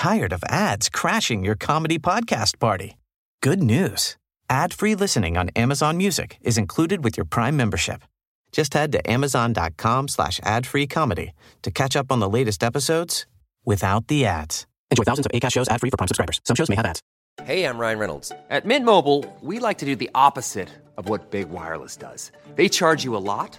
tired of ads crashing your comedy podcast party? Good news. Ad-free listening on Amazon Music is included with your Prime membership. Just head to amazon.com slash ad-free comedy to catch up on the latest episodes without the ads. Enjoy thousands of ACAST shows ad-free for Prime subscribers. Some shows may have ads. Hey, I'm Ryan Reynolds. At Mint Mobile, we like to do the opposite of what Big Wireless does. They charge you a lot,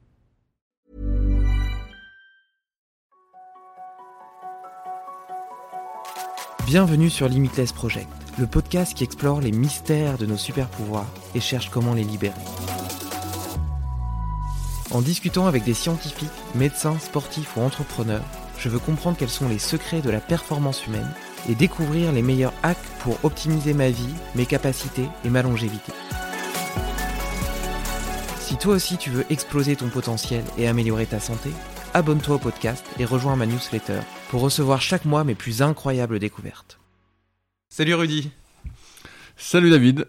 Bienvenue sur Limitless Project, le podcast qui explore les mystères de nos super pouvoirs et cherche comment les libérer. En discutant avec des scientifiques, médecins, sportifs ou entrepreneurs, je veux comprendre quels sont les secrets de la performance humaine et découvrir les meilleurs hacks pour optimiser ma vie, mes capacités et ma longévité. Si toi aussi tu veux exploser ton potentiel et améliorer ta santé, abonne-toi au podcast et rejoins ma newsletter pour recevoir chaque mois mes plus incroyables découvertes. Salut Rudy Salut David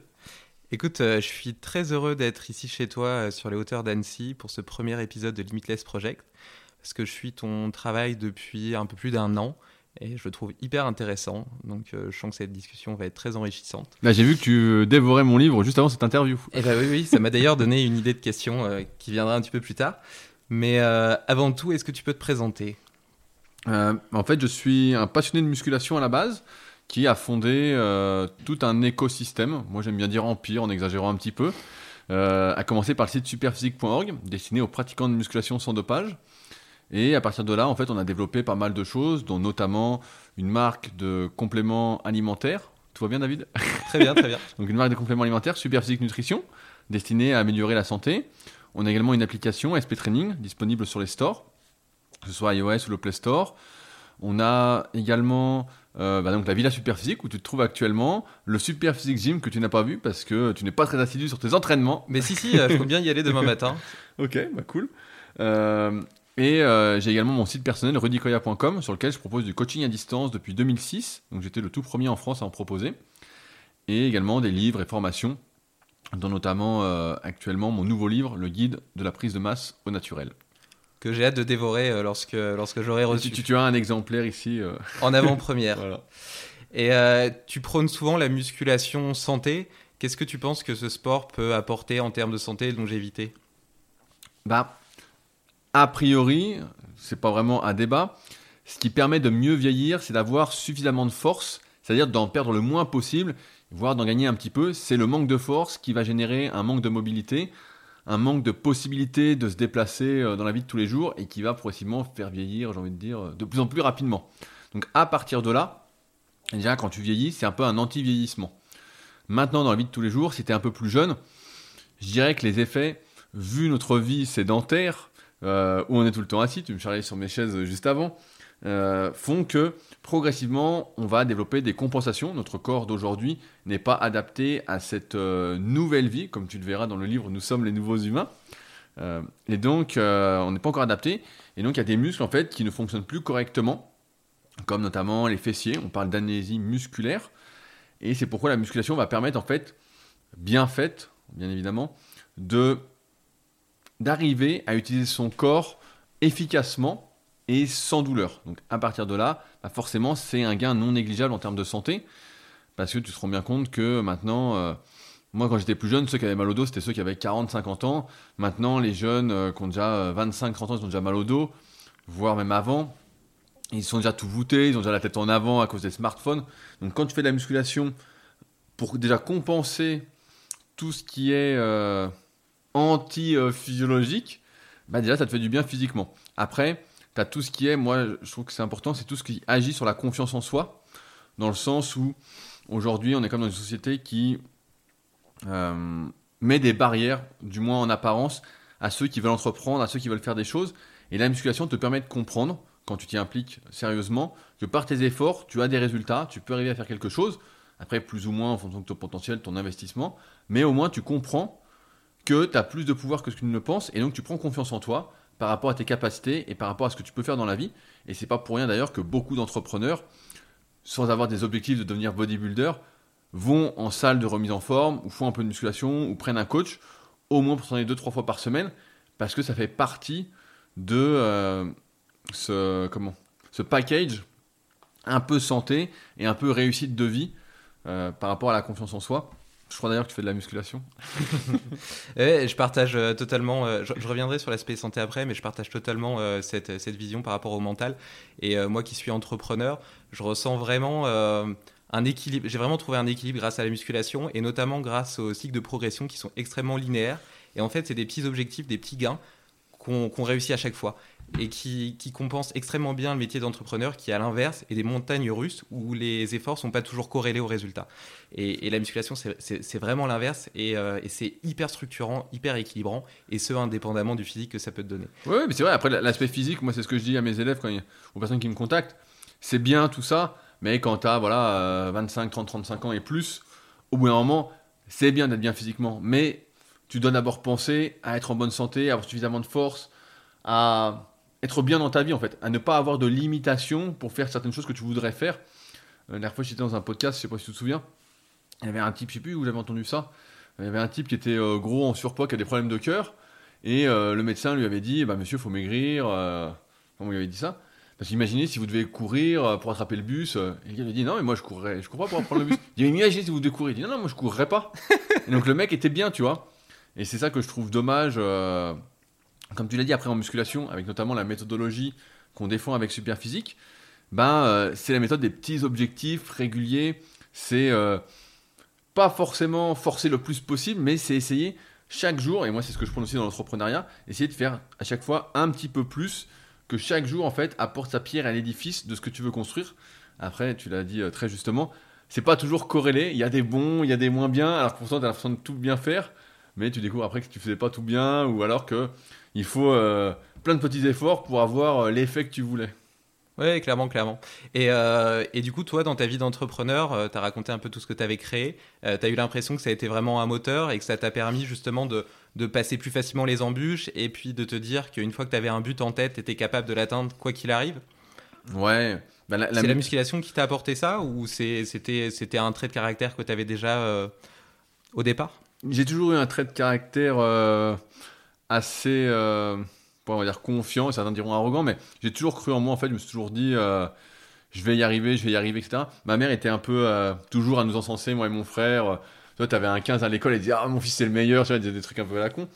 Écoute, euh, je suis très heureux d'être ici chez toi euh, sur les hauteurs d'Annecy pour ce premier épisode de Limitless Project, parce que je suis ton travail depuis un peu plus d'un an et je le trouve hyper intéressant. Donc euh, je sens que cette discussion va être très enrichissante. Là, j'ai vu que tu dévorais mon livre juste avant cette interview. Eh ben oui, oui, ça m'a d'ailleurs donné une idée de question euh, qui viendra un petit peu plus tard. Mais euh, avant tout, est-ce que tu peux te présenter? Euh, en fait, je suis un passionné de musculation à la base qui a fondé euh, tout un écosystème. Moi, j'aime bien dire empire en exagérant un petit peu. À commencer par le site superphysique.org, destiné aux pratiquants de musculation sans dopage. Et à partir de là, en fait, on a développé pas mal de choses, dont notamment une marque de compléments alimentaires. Tout va bien, David? Très bien, très bien. Donc une marque de compléments alimentaires, Superphysique Nutrition, destinée à améliorer la santé. On a également une application SP Training disponible sur les stores, que ce soit iOS ou le Play Store. On a également euh, bah donc la Villa Superphysique où tu te trouves actuellement, le Superphysique Gym que tu n'as pas vu parce que tu n'es pas très assidu sur tes entraînements. Mais si, si, euh, je peux bien y aller demain matin. Ok, bah cool. Euh, et euh, j'ai également mon site personnel rudicoya.com sur lequel je propose du coaching à distance depuis 2006. Donc j'étais le tout premier en France à en proposer. Et également des livres et formations, dont notamment euh, actuellement mon nouveau livre, le guide de la prise de masse au naturel. Que j'ai hâte de dévorer euh, lorsque, lorsque j'aurai reçu. Tu, tu- tu as un exemplaire ici. euh, En avant-première. voilà. Et euh, tu prônes souvent la musculation santé. Qu'est-ce que tu penses que ce sport peut apporter en termes de santé et de longévité? Bah, a priori, c'est pas vraiment un débat. Ce qui permet de mieux vieillir, c'est d'avoir suffisamment de force, c'est-à-dire d'en perdre le moins possible, voire d'en gagner un petit peu. C'est le manque de force qui va générer un manque de mobilité, un manque de possibilité de se déplacer euh, dans la vie de tous les jours et qui va progressivement faire vieillir, j'ai envie de dire, euh, de plus en plus rapidement. Donc à partir de là, déjà quand tu vieillis, c'est un peu un anti-vieillissement. Maintenant, dans la vie de tous les jours, si tu es un peu plus jeune, je dirais que les effets, vu notre vie sédentaire, euh, où on est tout le temps assis, tu me charriais sur mes chaises juste avant, euh, font que progressivement, on va développer des compensations. Notre corps d'aujourd'hui n'est pas adapté à cette euh, nouvelle vie, comme tu le verras dans le livre Nous sommes les nouveaux humains. Euh, et donc, on n'est pas encore adapté. Et donc, il y a des muscles en fait qui ne fonctionnent plus correctement, comme notamment les fessiers. On parle d'amnésie musculaire. Et c'est pourquoi la musculation va permettre en fait, bien faite, bien évidemment, de d'arriver à utiliser son corps efficacement et sans douleur. Donc à partir de là, bah, forcément, c'est un gain non négligeable en termes de santé, parce que tu te rends bien compte que maintenant, euh, moi quand j'étais plus jeune, ceux qui avaient mal au dos, c'était ceux qui avaient 40-50 ans. Maintenant, les jeunes euh, qui ont déjà 25-30 ans, ils ont déjà mal au dos, voire même avant. Ils sont déjà tout voûtés, ils ont déjà la tête en avant à cause des smartphones. Donc quand tu fais de la musculation, pour déjà compenser tout ce qui est euh, anti-physiologique, bah déjà ça te fait du bien physiquement. Après, tu as tout ce qui est, moi je trouve que c'est important, c'est tout ce qui agit sur la confiance en soi, dans le sens où aujourd'hui on est comme dans une société qui euh, met des barrières, du moins en apparence, à ceux qui veulent entreprendre, à ceux qui veulent faire des choses. Et la musculation te permet de comprendre, quand tu t'y impliques sérieusement, que par tes efforts, tu as des résultats, tu peux arriver à faire quelque chose. Après, plus ou moins en fonction de ton potentiel, ton investissement. Mais au moins, tu comprends que tu as plus de pouvoir que ce que tu ne le penses. Et donc, tu prends confiance en toi par rapport à tes capacités et par rapport à ce que tu peux faire dans la vie. Et c'est pas pour rien d'ailleurs que beaucoup d'entrepreneurs, sans avoir des objectifs de devenir bodybuilder, vont en salle de remise en forme, ou font un peu de musculation, ou prennent un coach, au moins pour s'entraîner deux, trois fois par semaine, parce que ça fait partie de euh, ce, comment, ce package un peu santé et un peu réussite de vie euh, par rapport à la confiance en soi. Je crois d'ailleurs que tu fais de la musculation. je partage euh, totalement, euh, je, reviendrai sur l'aspect santé après, mais je partage totalement cette, cette, vision par rapport au mental. Et moi qui suis entrepreneur, je ressens vraiment un équilibre. J'ai vraiment trouvé un équilibre grâce à la musculation et notamment grâce aux cycles de progression qui sont extrêmement linéaires. Et en fait, c'est des petits objectifs, des petits gains qu'on réussit à chaque fois et qui, qui, compense extrêmement bien le métier d'entrepreneur qui, à l'inverse, est des montagnes russes où les efforts sont pas toujours corrélés aux résultats. Et, la musculation, c'est vraiment l'inverse euh, et, c'est hyper structurant, hyper équilibrant et ce, indépendamment du physique que ça peut te donner. Oui, mais c'est vrai, après l'aspect physique, moi, c'est ce que je dis à mes élèves, aux personnes qui me contactent, c'est bien tout ça, mais quand tu as voilà, 25, 30, 35 ans et plus, au bout d'un moment, c'est bien d'être bien physiquement, mais tu dois d'abord penser à être en bonne santé, à avoir suffisamment de force, à être bien dans ta vie en fait, à ne pas avoir de limitations pour faire certaines choses que tu voudrais faire. Euh, la dernière fois, j'étais dans un podcast, je sais pas si tu te souviens, il y avait un type, je sais plus où j'avais entendu ça, il y avait un type qui était euh, gros en surpoids, qui a des problèmes de cœur, et euh, le médecin lui avait dit, bah monsieur, faut maigrir. comment il avait dit ça? Parce qu'imaginez si vous devez courir pour attraper le bus. et il avait dit, non, mais moi je courrais, je cours pas pour prendre le bus. Il dit, imaginez si vous devez courir. Il dit, non, non, moi je courrais pas. et donc le mec était bien, tu vois. Et c'est ça que je trouve dommage comme tu l'as dit après en musculation, avec notamment la méthodologie qu'on défend avec Superphysique, ben, euh, c'est la méthode des petits objectifs réguliers. C'est euh, pas forcément forcer le plus possible, mais c'est essayer chaque jour, et moi c'est ce que je prends aussi dans l'entrepreneuriat, essayer de faire à chaque fois un petit peu plus, que chaque jour en fait apporte sa pierre à l'édifice de ce que tu veux construire. Après, tu l'as dit euh, très justement, c'est pas toujours corrélé, il y a des bons, il y a des moins bien, alors pourtant tu as l'impression de tout bien faire, mais tu découvres après que tu faisais pas tout bien, ou alors que il faut euh, plein de petits efforts pour avoir euh, l'effet que tu voulais. Oui, clairement, clairement. Et, euh, et, du coup, toi, dans ta vie d'entrepreneur, tu as raconté un peu tout ce que tu avais créé. tu as eu l'impression que ça a été vraiment un moteur et que ça t'a permis justement de, de, passer plus facilement les embûches et puis de te dire qu'une fois que tu avais un but en tête, tu étais capable de l'atteindre quoi qu'il arrive? Ouais. Bah, c'est la musculation qui t'a apporté ça ou c'était un trait de caractère que tu avais déjà au départ? J'ai toujours eu un trait de caractère assez, euh, on va dire confiant, certains diront arrogant, mais j'ai toujours cru en moi, en fait, je me suis toujours dit, euh, je vais y arriver, je vais y arriver, etc. Ma mère était un peu euh, toujours à nous encenser, moi et mon frère. Toi, tu avais un 15 à l'école, elle disait, ah, mon fils, c'est le meilleur, tu vois, des trucs un peu à la con.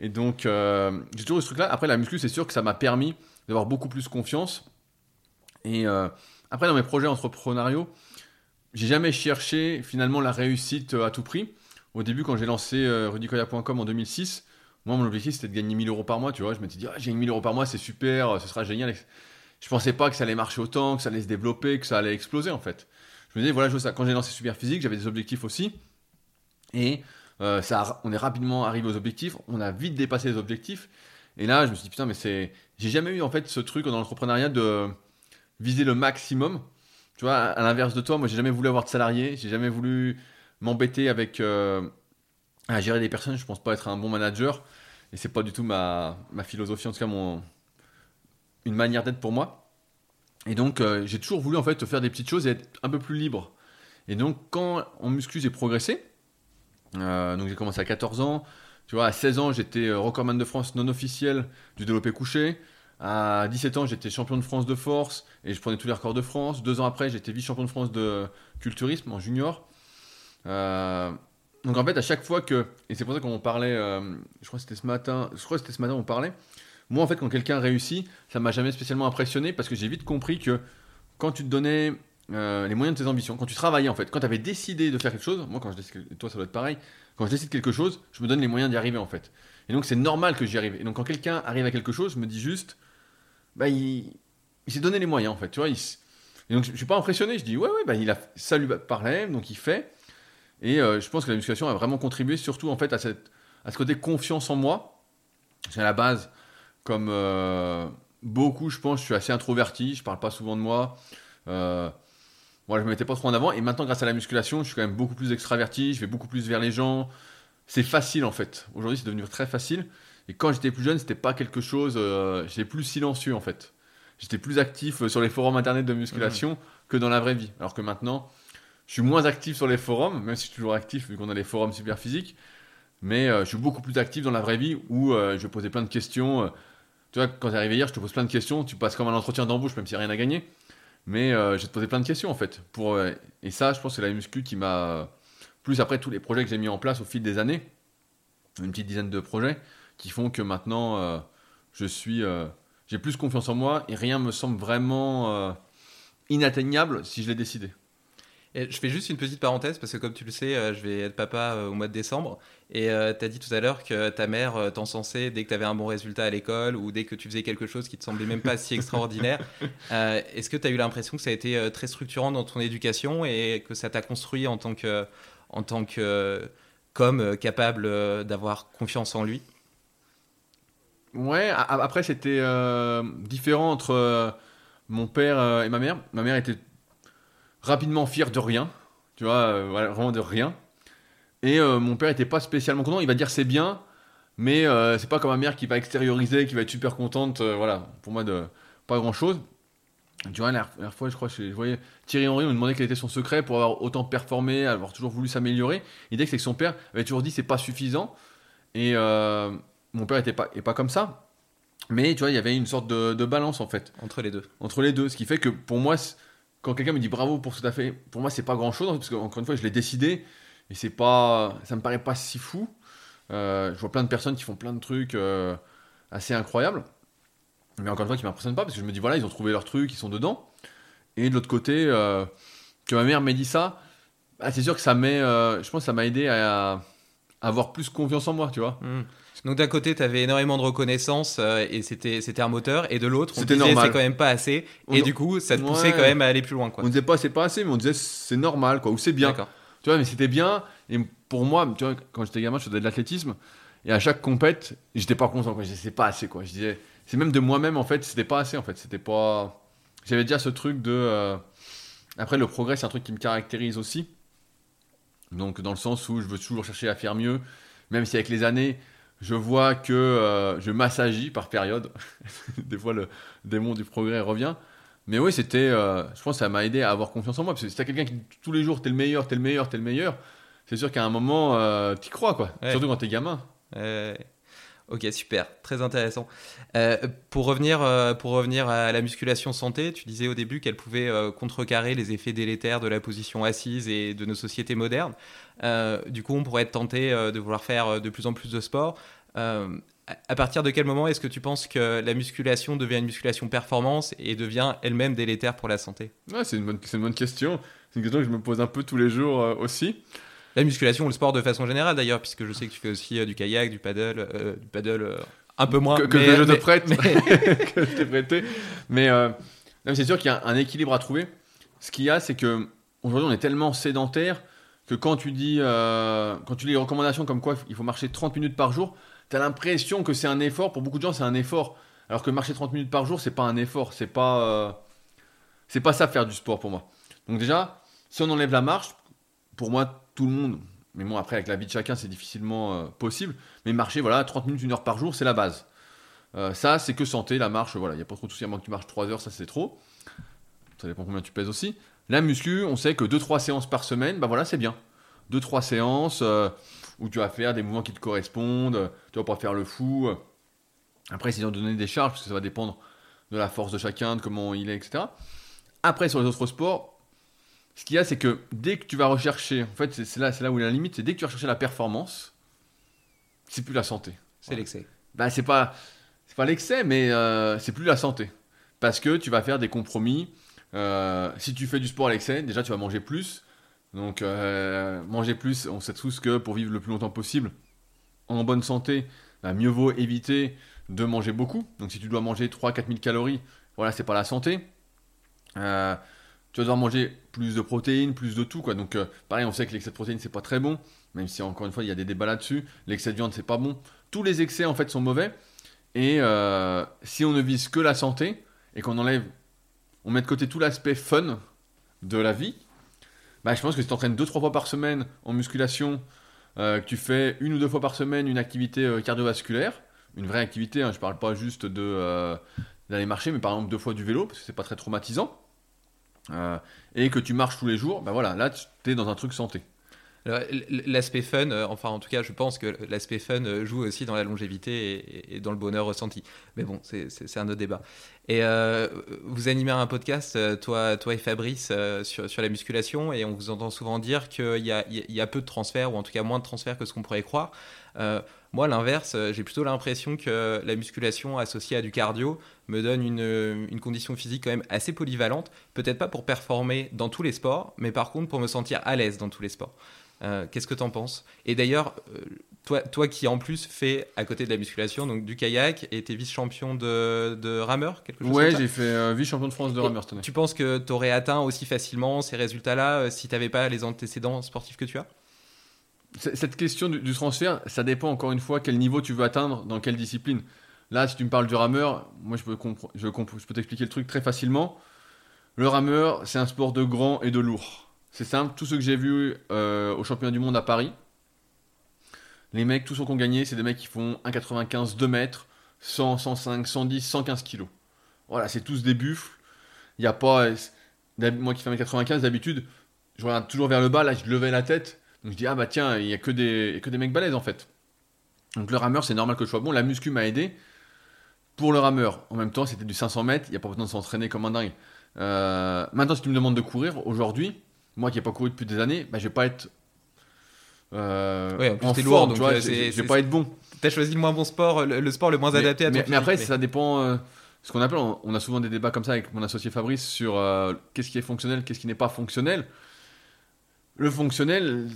Et donc, j'ai toujours eu ce truc-là. Après, la muscu, c'est sûr que ça m'a permis d'avoir beaucoup plus confiance. Et après, dans mes projets entrepreneuriaux, j'ai jamais cherché finalement la réussite à tout prix. Au début, quand j'ai lancé rudicoya.com en 2006, moi, mon objectif, c'était de gagner 1000 euros par mois, tu vois. Je m'étais dit, ah, j'ai 1000 euros par mois, c'est super, ce sera génial. Je pensais pas que ça allait marcher autant, que ça allait se développer, que ça allait exploser, en fait. Je me disais, voilà, je ça. Quand j'ai lancé Super Physique, j'avais des objectifs aussi. Et euh, ça, on est rapidement arrivé aux objectifs, on a vite dépassé les objectifs. Et là, je me suis dit, putain, mais c'est. J'ai jamais eu, en fait, ce truc dans l'entrepreneuriat de viser le maximum. Tu vois, à l'inverse de toi, moi, j'ai jamais voulu avoir de salariés, j'ai jamais voulu m'embêter avec. Euh, à gérer des personnes, je pense pas être un bon manager. Et c'est pas du tout ma, ma, philosophie, en tout cas mon, une manière d'être pour moi. Et donc euh, j'ai toujours voulu en fait faire des petites choses et être un peu plus libre. Et donc quand en muscu j'ai progressé, euh, donc j'ai commencé à 14 ans, Tu vois, à 16 ans, j'étais recordman de France non officiel du développé couché. À 17 ans, j'étais champion de France de force et je prenais tous les records de France. Deux ans après, j'étais vice-champion de France de culturisme en junior. Euh, donc en fait, à chaque fois que, et c'est pour ça qu'on parlait, euh, je crois que c'était ce matin, je crois que c'était ce matin on parlait. Moi, en fait, quand quelqu'un réussit, ça m'a jamais spécialement impressionné parce que j'ai vite compris que quand tu te donnais euh, les moyens de tes ambitions, quand tu travaillais en fait, quand tu avais décidé de faire quelque chose, moi quand je décide, toi ça doit être pareil, quand je décide quelque chose, je me donne les moyens d'y arriver en fait. Et donc c'est normal que j'y arrive. Et donc quand quelqu'un arrive à quelque chose, je me dis juste, bah il, s'est donné les moyens en fait, tu vois. Il, et donc je, je suis pas impressionné, je dis ouais ouais bah il a ça lui parlait, donc il fait. Et euh, je pense que la musculation a vraiment contribué surtout en fait à, cette, à ce côté confiance en moi. C'est à la base, comme euh, beaucoup, je pense, je suis assez introverti, je parle pas souvent de moi. Euh, moi, je me mettais pas trop en avant. Et maintenant, grâce à la musculation, je suis quand même beaucoup plus extraverti, je vais beaucoup plus vers les gens. C'est facile en fait. Aujourd'hui, c'est devenu très facile. Et quand j'étais plus jeune, c'était pas quelque chose. Euh, j'étais plus silencieux en fait. J'étais plus actif sur les forums internet de musculation que dans la vraie vie. Alors que maintenant, je suis moins actif sur les forums, même si je suis toujours actif vu qu'on a les forums super physiques. Mais euh, je suis beaucoup plus actif dans la vraie vie où euh, je poser plein de questions. euh. tu vois, quand t'es arrivé hier, je te pose plein de questions. Tu passes comme un entretien d'embauche, même a rien à gagner. Mais euh, je vais te poser plein de questions en fait. Et ça, je pense que c'est la muscu qui m'a. Plus après tous les projets que j'ai mis en place au fil des années, une petite dizaine de projets, qui font que maintenant, je suis. j'ai plus confiance en moi et rien me semble vraiment inatteignable si je l'ai décidé. Et je fais juste une petite parenthèse parce que comme tu le sais, euh, je vais être papa euh, au mois de décembre et tu as dit tout à l'heure que ta mère euh, t'encensait dès que tu avais un bon résultat à l'école ou dès que tu faisais quelque chose qui te semblait même pas si extraordinaire. Euh, Est-ce que tu as eu l'impression que ça a été euh, très structurant dans ton éducation et que ça t'a construit en tant que en tant que euh, comme euh, capable euh, d'avoir confiance en lui? Ouais, après c'était euh, différent entre euh, mon père euh, et ma mère. Ma mère était rapidement fière de rien, tu vois, euh, vraiment de rien. Et euh, mon père était pas spécialement content. Il va dire c'est bien, mais euh, c'est pas comme ma mère qui va extérioriser, qui va être super contente. voilà, pour moi de pas grand chose. Tu vois, la dernière- fois, je crois, je, je voyais Thierry Henry, on me demandait quel était son secret pour avoir autant performé, avoir toujours voulu s'améliorer. Il disait que c'est que son père avait toujours dit c'est pas suffisant. Et euh, mon père était pas, pas comme ça. Mais tu vois, il y avait une sorte de, de balance en fait entre les deux entre les deux. Ce qui fait que pour moi, quand quelqu'un me dit bravo pour ce que tu as fait, pour moi, c'est pas grand chose. Parce que, encore une fois, je l'ai décidé. Et c'est pas, ça me paraît pas si fou. Euh, je vois plein de personnes qui font plein de trucs euh, assez incroyables. Mais encore une fois, qui m'impressionnent pas. Parce que je me dis, voilà, ils ont trouvé leur truc, ils sont dedans. Et de l'autre côté, euh, que ma mère m'ait dit ça, bah, c'est sûr que ça m'a aidé à, avoir plus confiance en moi, tu vois. Hmm. Donc d'un côté, tu avais énormément de reconnaissance euh, et c'était c'était un moteur, et de l'autre, on disait c'est quand même pas assez, On- et du coup, ça te poussait Ouais. quand même à aller plus loin, quoi. On disait pas c'est pas assez, mais on disait c'est normal, quoi, ou c'est bien. Tu vois, mais c'était bien. Et pour moi, tu vois, quand j'étais gamin, je faisais de l'athlétisme. Et à chaque compète, j'étais pas content. Quoi. Je disais, c'est pas assez. Quoi. Je disais, c'est même de moi-même, en fait, c'était pas assez. En fait, c'était pas. J'avais déjà ce truc de. euh, Après, le progrès, c'est un truc qui me caractérise aussi. Donc, dans le sens où je veux toujours chercher à faire mieux, même si avec les années, je vois que euh, je m'assagis par période. Des fois, le démon du progrès revient. Mais oui, c'était. euh, je pense que ça m'a aidé à avoir confiance en moi. Parce que si t'as quelqu'un qui dit tous les jours, t'es le meilleur, t'es le meilleur, t'es le meilleur, c'est sûr qu'à un moment, euh, t'y crois, quoi. Ouais. Surtout quand t'es gamin. Ok, super, très intéressant. Euh, pour, revenir, euh, pour revenir à la musculation santé, tu disais au début qu'elle pouvait euh, contrecarrer les effets délétères de la position assise et de nos sociétés modernes. Du coup, on pourrait être tenté de vouloir faire de plus en plus de sport. À- partir de quel moment est-ce que tu penses que la musculation devient une musculation performance et devient elle-même délétère pour la santé? Ouais, c'est une, bonne- question. C'est une question que je me pose un peu tous les jours aussi. La musculation ou le sport de façon générale d'ailleurs, puisque je sais que tu fais aussi euh, du kayak, du paddle, euh, du paddle euh, un peu moins. que, que mais- je te mais- prête. mais- que je t'ai prêté. Mais, euh, c'est sûr qu'il y a un équilibre à trouver. Ce qu'il y a, c'est que aujourd'hui, on est tellement sédentaire que quand tu dis, euh, quand tu lis les recommandations comme quoi il faut marcher 30 minutes par jour, tu as l'impression que c'est un effort. Pour beaucoup de gens, c'est un effort. Alors que marcher 30 minutes par jour, c'est pas un effort. C'est pas, euh, c'est pas ça faire du sport pour moi. Donc déjà, si on enlève la marche, pour moi, tout le monde, mais bon, après, avec la vie de chacun, c'est difficilement euh, possible. Mais marcher, voilà, 30 minutes, une heure par jour, c'est la base. Euh, ça, c'est que santé, la marche, voilà, il n'y a pas trop de soucis, à moins que tu marches 3 heures, ça c'est trop. Ça dépend combien tu pèses aussi. La muscu, on sait que 2-3 séances par semaine, bah voilà, c'est bien. 2-3 séances euh, où tu vas faire des mouvements qui te correspondent, tu vas pas faire le fou. Après, c'est de donner des charges, parce que ça va dépendre de la force de chacun, de comment il est, etc. Après, sur les autres sports, ce qu'il y a, c'est que dès que tu vas rechercher, en fait, c'est là, là où il y a la limite, c'est dès que tu vas chercher la performance, c'est plus la santé. C'est l'excès. Bah, c'est pas, c'est pas l'excès, mais euh, c'est plus la santé. Parce que tu vas faire des compromis. Euh, si tu fais du sport à l'excès, déjà tu vas manger plus. Donc, euh, manger plus, on sait tous que pour vivre le plus longtemps possible, en bonne santé, bah, mieux vaut éviter de manger beaucoup. Donc, si tu dois manger 3-4 000 calories, voilà, c'est pas la santé. Tu vas devoir manger plus de protéines, plus de tout. Quoi. Donc, pareil, on sait que l'excès de protéines, c'est pas très bon. Même si, encore une fois, il y a des débats là-dessus. L'excès de viande, c'est pas bon. Tous les excès, en fait, sont mauvais. Et euh, si on ne vise que la santé et qu'on enlève, on met de côté tout l'aspect fun de la vie, bah, je pense que si tu t'entraînes 2-3 fois par semaine en musculation, euh, que tu fais une ou deux fois par semaine une activité euh, cardiovasculaire, une vraie activité, hein, je parle pas juste de d'aller marcher, mais par exemple deux fois du vélo, parce que c'est pas très traumatisant, et que tu marches tous les jours, bah voilà, là tu es dans un truc santé. L'aspect fun, euh, enfin en tout cas je pense que l'aspect fun euh, joue aussi dans la longévité et, dans le bonheur ressenti. Mais bon, c'est un autre débat. Et euh, vous animez un podcast, toi, toi et Fabrice, sur, sur, la musculation, et on vous entend souvent dire qu'il y, y, a peu de transferts, ou en tout cas moins de transferts que ce qu'on pourrait croire. moi, l'inverse, j'ai plutôt l'impression que la musculation associée à du cardio me donne une, une, condition physique quand même assez polyvalente. Peut-être pas pour performer dans tous les sports, mais par contre pour me sentir à l'aise dans tous les sports. Euh, qu'est-ce que tu en penses? Et d'ailleurs, euh, toi, toi qui en plus fais à côté de la musculation, donc du kayak, et es vice-champion de, de, rameur, quelque chose Ouais, j'ai fait euh, vice-champion de France de rameur cette année. Tu penses que tu aurais atteint aussi facilement ces résultats-là si tu n'avais pas les antécédents sportifs que tu as? Cette question du, transfert, ça dépend encore une fois quel niveau tu veux atteindre, dans quelle discipline. Là, si tu me parles du rameur, moi je peux, t'expliquer le truc très facilement. Le rameur, c'est un sport de grand et de lourd. C'est simple, tous ceux que j'ai vus euh, au championnat du monde à Paris, les mecs, tous ceux qui ont gagné, c'est des mecs qui font 1,95, 2 mètres, 100, 105, 110, 115 kilos. Voilà, c'est tous des buffles. Il n'y a pas. Moi qui fais 1,95 d'habitude, je regarde toujours vers le bas, là je levais la tête. Donc je dis, ah bah tiens, il n'y a que des, que des mecs balèzes en fait. Donc le rameur, c'est normal que je sois bon. La muscu m'a aidé. Pour le rameur, en même temps, c'était du 500 mètres, il n'y a pas besoin de s'entraîner comme un dingue. Euh, maintenant, si tu me demandes de courir, aujourd'hui, moi qui n'ai pas couru depuis des années, bah, je vais pas être euh, en, forme, donc euh, je vais pas être bon. Tu as choisi le moins bon sport, le, sport le moins adapté à ton mais, après, ça dépend. Euh, ce qu'on appelle, on, a souvent des débats comme ça avec mon associé Fabrice sur qu'est-ce qui est fonctionnel, qu'est-ce qui n'est pas fonctionnel. Le fonctionnel,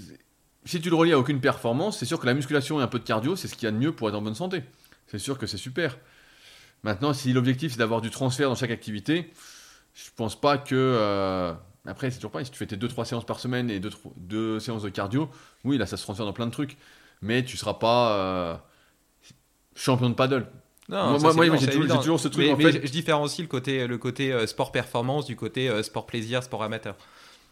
si tu le relis à aucune performance, c'est sûr que la musculation et un peu de cardio, c'est ce qu'il y a de mieux pour être en bonne santé. C'est sûr que c'est super. Maintenant, si l'objectif c'est d'avoir du transfert dans chaque activité, je pense pas que après, c'est toujours pas. Si tu fais tes 2-3 séances par semaine et 2 séances de cardio, oui, là, ça se transfère dans plein de trucs. Mais tu seras pas euh, champion de paddle. Non, moi, moi, j'ai toujours, ce truc. Mais, en fait... je différencie le côté, le côté euh, sport performance du côté euh, sport plaisir, sport amateur.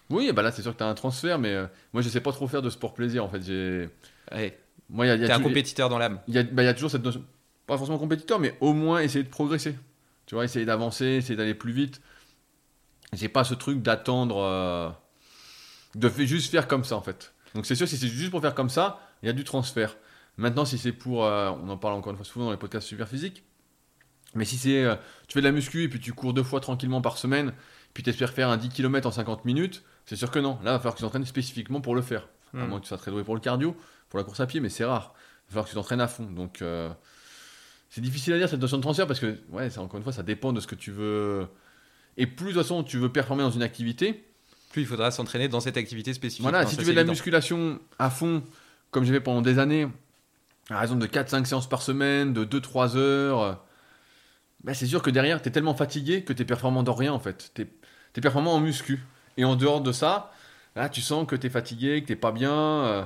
Oui, bah là, c'est sûr que tu as un transfert, mais moi, je sais pas trop faire de sport plaisir en fait. J'ai. Ouais. Moi, y a, un compétiteur dans l'âme. Il y, bah, y, a toujours cette notion, pas forcément compétiteur, mais au moins essayer de progresser. Tu vois, essayer d'avancer, essayer d'aller plus vite. J'ai pas ce truc d'attendre, euh, de juste faire comme ça en fait. Donc c'est sûr, si c'est juste pour faire comme ça, il y a du transfert. Maintenant, si c'est pour, euh, on en parle encore une fois souvent dans les podcasts super physiques, mais si c'est, euh, tu fais de la muscu et puis tu cours deux fois tranquillement par semaine, puis tu espères faire un 10 km en 50 minutes, c'est sûr que non. Là, il va falloir que tu t'entraînes spécifiquement pour le faire. À hmm. moins que tu sois très doué pour le cardio, pour la course à pied, mais c'est rare. Il va falloir que tu t'entraînes à fond. Donc c'est difficile à dire cette notion de transfert parce que, ouais, encore une fois, ça dépend de ce que tu veux et plus de toute façon tu veux performer dans une activité, plus il faudra s'entraîner dans cette activité spécifique. Voilà, si tu fais de la musculation à fond, comme j'ai fait pendant des années, à raison de 4-5 séances par semaine, de 2-3 heures, bah c'est sûr que derrière, tu es tellement fatigué que tu es performant dans rien en fait. Tu es, performant en muscu. Et en dehors de ça, là, tu sens que tu es fatigué, que tu pas bien. Euh.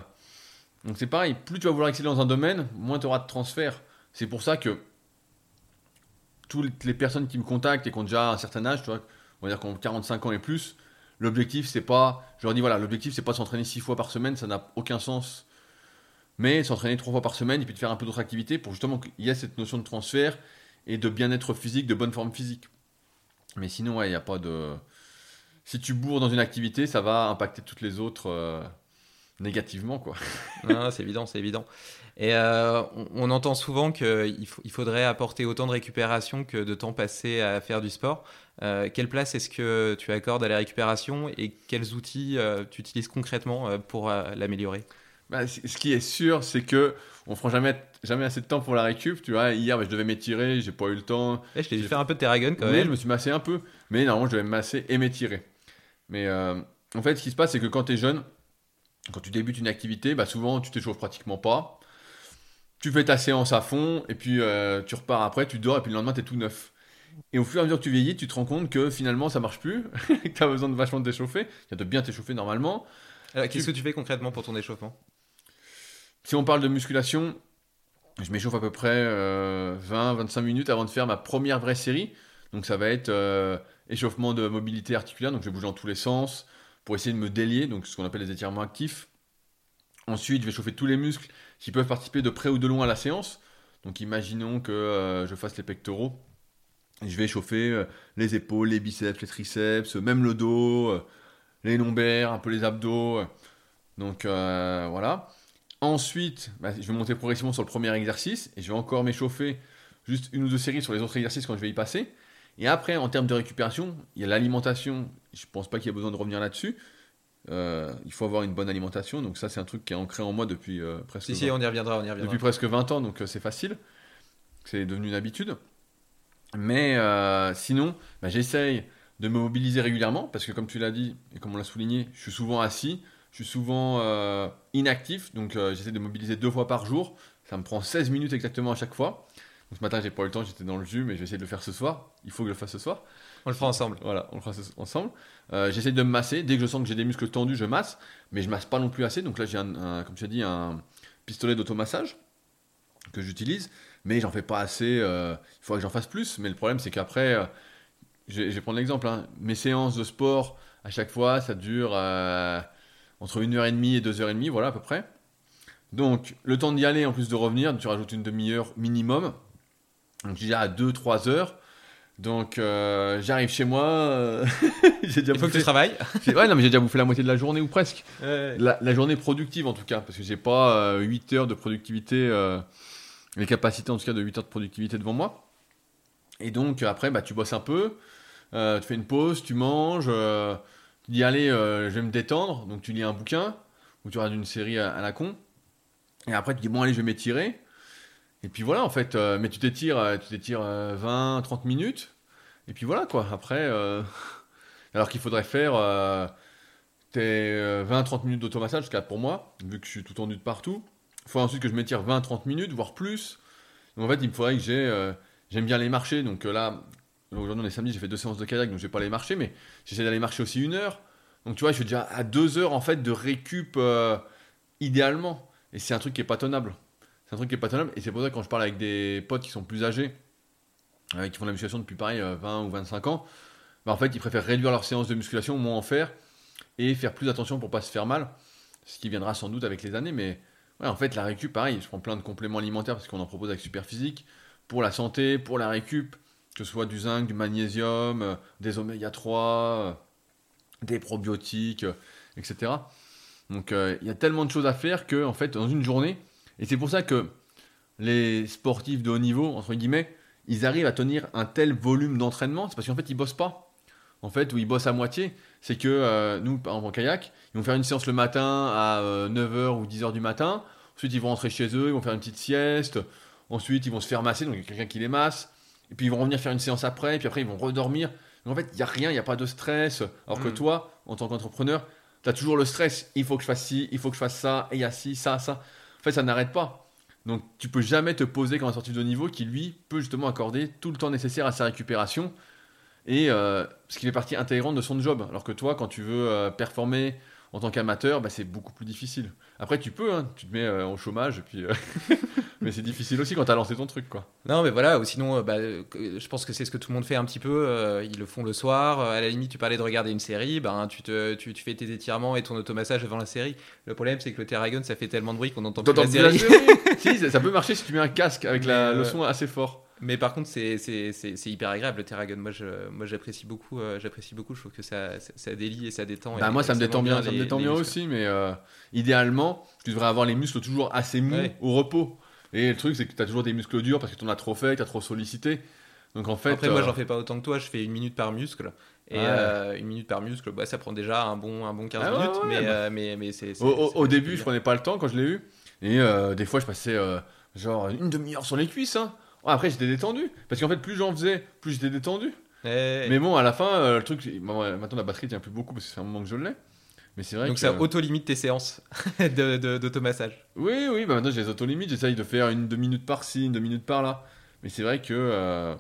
Donc c'est pareil, plus tu vas vouloir exceller dans un domaine, moins tu auras de transfert. C'est pour ça que toutes les personnes qui me contactent et qui ont déjà un certain âge, on va dire qu'on 45 ans et plus, l'objectif c'est pas, je leur dis voilà, l'objectif c'est pas s'entraîner 6 fois par semaine, ça n'a aucun sens, mais s'entraîner 3 fois par semaine et puis de faire un peu d'autres activités pour justement qu'il y ait cette notion de transfert et de bien-être physique, de bonne forme physique. Mais sinon, il n'y a pas de. Si tu bourres dans une activité, ça va impacter toutes les autres. Euh, négativement, quoi. C'est évident, c'est évident. Et euh, on, on entend souvent qu'il il faudrait apporter autant de récupération que de temps passé à faire du sport. Euh, quelle place est-ce que tu accordes à la récupération et quels outils euh, tu utilises concrètement pour l'améliorer? Bah, ce qui est sûr, c'est que on prend jamais, jamais assez de temps pour la récup. Tu vois, hier, bah, je devais m'étirer, j'ai pas eu le temps. Eh, Je t'ai J'ai- faire un peu de Terragun quand oui, même. je me suis massé un peu, mais normalement, je devais me masser et m'étirer. Mais en fait, ce qui se passe, c'est que quand tu es jeune, quand tu débutes une activité, bah, souvent, tu t'échauffes pratiquement pas. Tu fais ta séance à fond, et puis euh, tu repars après, tu dors, et puis le lendemain, tu es tout neuf. Et au fur et à mesure que tu vieillis, tu te rends compte que finalement, ça marche plus, que tu as besoin de vachement t'échauffer, de bien t'échauffer normalement. Alors, Qu'est-ce que tu fais concrètement pour ton échauffement? Si on parle de musculation, je m'échauffe à peu près 20-25 minutes avant de faire ma première vraie série. Donc ça va être euh, échauffement de mobilité articulaire, donc je vais bouger dans tous les sens pour essayer de me délier, donc ce qu'on appelle les étirements actifs. Ensuite, je vais chauffer tous les muscles qui peuvent participer de près ou de loin à la séance. Donc imaginons que euh, je fasse les pectoraux. Je vais chauffer euh, les épaules, les biceps, les triceps, même le dos, euh, les lombaires, un peu les abdos. euh. Donc euh, voilà. Ensuite, bah, je vais monter progressivement sur le premier exercice et je vais encore m'échauffer juste une ou deux séries sur les autres exercices quand je vais y passer. Et après, en termes de récupération, il y a l'alimentation. Je pense pas qu'il y ait besoin de revenir là-dessus. Euh, il faut avoir une bonne alimentation. Donc ça, c'est un truc qui est ancré en moi depuis euh, presque Si, si, 20 on y reviendra, on y reviendra. depuis presque 20 ans, donc euh, c'est facile. C'est devenu une habitude. Mais sinon, bah, j'essaye de me mobiliser régulièrement parce que, comme tu l'as dit et comme on l'a souligné, je suis souvent assis, je suis souvent inactif, donc j'essaie de me mobiliser deux fois par jour. Ça me prend 16 minutes exactement à chaque fois. Donc, ce matin, j'ai pas eu le temps, j'étais dans le jus, mais je vais essayer de le faire ce soir. Il faut que je le fasse ce soir. On le fera ensemble. Voilà, on le fera ensemble. Euh, J'essaie de me masser. Dès que je sens que j'ai des muscles tendus, je masse. Mais je masse pas non plus assez. Donc là, j'ai, comme tu as dit, un pistolet d'automassage que j'utilise. Mais j'en fais pas assez. euh, il faudrait que j'en fasse plus. Mais le problème, c'est qu'après, euh, je, vais- prendre l'exemple. hein. Mes séances de sport, à chaque fois, ça dure euh, entre 1h30 et 2h30, voilà à peu près. Donc, le temps d'y aller, en plus de revenir, tu rajoutes une demi-heure minimum. Donc, dirais à 2-3 heures. Donc, euh, j'arrive chez moi. euh, j'ai déjà Il faut que bouffé- tu travailles. Ouais, non, mais j'ai déjà bouffé la moitié de la journée ou presque. Ouais. La, la journée productive en tout cas, parce que j'ai pas euh, 8 heures de productivité, euh, les capacités en tout cas de 8 heures de productivité devant moi. Et donc après, bah, tu bosses un peu, euh, tu fais une pause, tu manges, euh, tu dis allez, euh, je vais me détendre, donc tu lis un bouquin, ou tu regardes une série à, à la con. Et après tu dis bon allez, je vais m'étirer. Et puis voilà en fait, euh, mais tu t'étires, euh, tu t'étires euh, 20, 30 minutes. Et puis voilà quoi, après... euh, alors qu'il faudrait faire... T'es 20-30 minutes d'automassage, jusqu'à pour moi, vu que je suis tout tendu de partout. Il faut ensuite que je m'étire 20-30 minutes, voire plus. Donc en fait, il me faudrait que j'ai. J'aime bien les marcher, donc là, aujourd'hui on est samedi, j'ai fait deux séances de kayak, donc je vais pas aller marcher, mais j'essaie d'aller marcher aussi une heure. Donc tu vois, je suis déjà à deux heures en fait de récup idéalement. Et c'est un truc qui est pas tenable. C'est un truc qui est pas tenable, et c'est pour ça que quand je parle avec des potes qui sont plus âgés, euh, qui font de la musculation depuis pareil euh, 20 ou 25 ans, bah, en fait, ils préfèrent réduire leur séance de musculation, moins en faire et faire plus attention pour pas se faire mal, ce qui viendra sans doute avec les années, mais ouais, en fait la récup, pareil, je prends plein de compléments alimentaires parce qu'on en propose avec Superphysique, pour la santé, pour la récup, que ce soit du zinc, du magnésium, euh, des oméga 3, euh, des probiotiques, euh, etc. Donc euh, il y a tellement de choses à faire que en fait dans une journée, et c'est pour ça que les sportifs de haut niveau, entre guillemets, ils arrivent à tenir un tel volume d'entraînement, c'est parce qu'en fait ils bossent pas. En fait, où ils bossent à moitié, c'est que euh, nous, par exemple en kayak, ils vont faire une séance le matin à 9h ou 10h du matin. Ensuite, ils vont rentrer chez eux, ils vont faire une petite sieste. Ensuite, ils vont se faire masser, donc il y a quelqu'un qui les masse. Et puis, ils vont revenir faire une séance après, et puis après, ils vont redormir. Donc, en fait, il n'y a rien, il n'y a pas de stress. Alors que Mm. toi, en tant qu'entrepreneur, tu as toujours le stress. Il faut que je fasse ci, il faut que je fasse ça, et il y a ci, ça, ça. En fait, ça n'arrête pas. Donc, tu peux jamais te poser comme un sportif de niveau qui, lui, peut justement accorder tout le temps nécessaire à sa récupération et euh, ce qui fait partie intégrante de son job. Alors que toi, quand tu veux euh, performer en tant qu'amateur, bah, c'est beaucoup plus difficile. Après, tu peux, hein, tu te mets euh, au chômage, et puis, mais c'est difficile aussi quand tu as lancé ton truc. quoi. Non, mais voilà, ou sinon, euh, bah, euh, je pense que c'est ce que tout le monde fait un petit peu. euh, ils le font le soir. euh, à la limite, tu parlais de regarder une série, ben, tu, te, tu, tu fais tes étirements et ton automassage devant la série. Le problème, c'est que le Terragon, ça fait tellement de bruit qu'on n'entend plus la plus la série. série si, ça, ça peut marcher si tu mets un casque avec la, Mais, le euh, son assez fort. Mais par contre, c'est hyper agréable le Terragon. Moi, je- moi, j'apprécie beaucoup. euh, j'apprécie beaucoup. Je trouve que ça, ça, ça délie et ça détend. Bah, et- moi, ça me détend bien, ça me détend bien muscles. aussi, mais euh, idéalement, tu devrais avoir les muscles toujours assez mous Ouais. au repos. Et le truc, c'est que tu as toujours des muscles durs parce que tu en as trop fait, tu as trop sollicité. Donc en fait. Après, moi, euh, j'en fais pas autant que toi. Je fais une minute par muscle. Et Ouais. euh, une minute par muscle, bah, ça prend déjà un bon, un bon 15 Ah minutes. ouais, mais, bah. euh, mais, mais c'est. Au, début, je prenais pas le temps quand je l'ai eu. Et euh, des fois, je passais genre une demi-heure sur les cuisses. hein. Après, j'étais détendu. Parce qu'en fait, plus j'en faisais, plus j'étais détendu. Mais bon, à la fin, le truc, maintenant la batterie tient plus beaucoup parce que c'est un moment que je l'ai. Mais c'est vrai Donc que. ça auto-limite tes séances de- de- d'automassage. Oui, oui, bah maintenant j'ai les autolimites, j'essaye de faire une deux minutes par-ci, une deux minutes par-là. Mais c'est vrai que euh,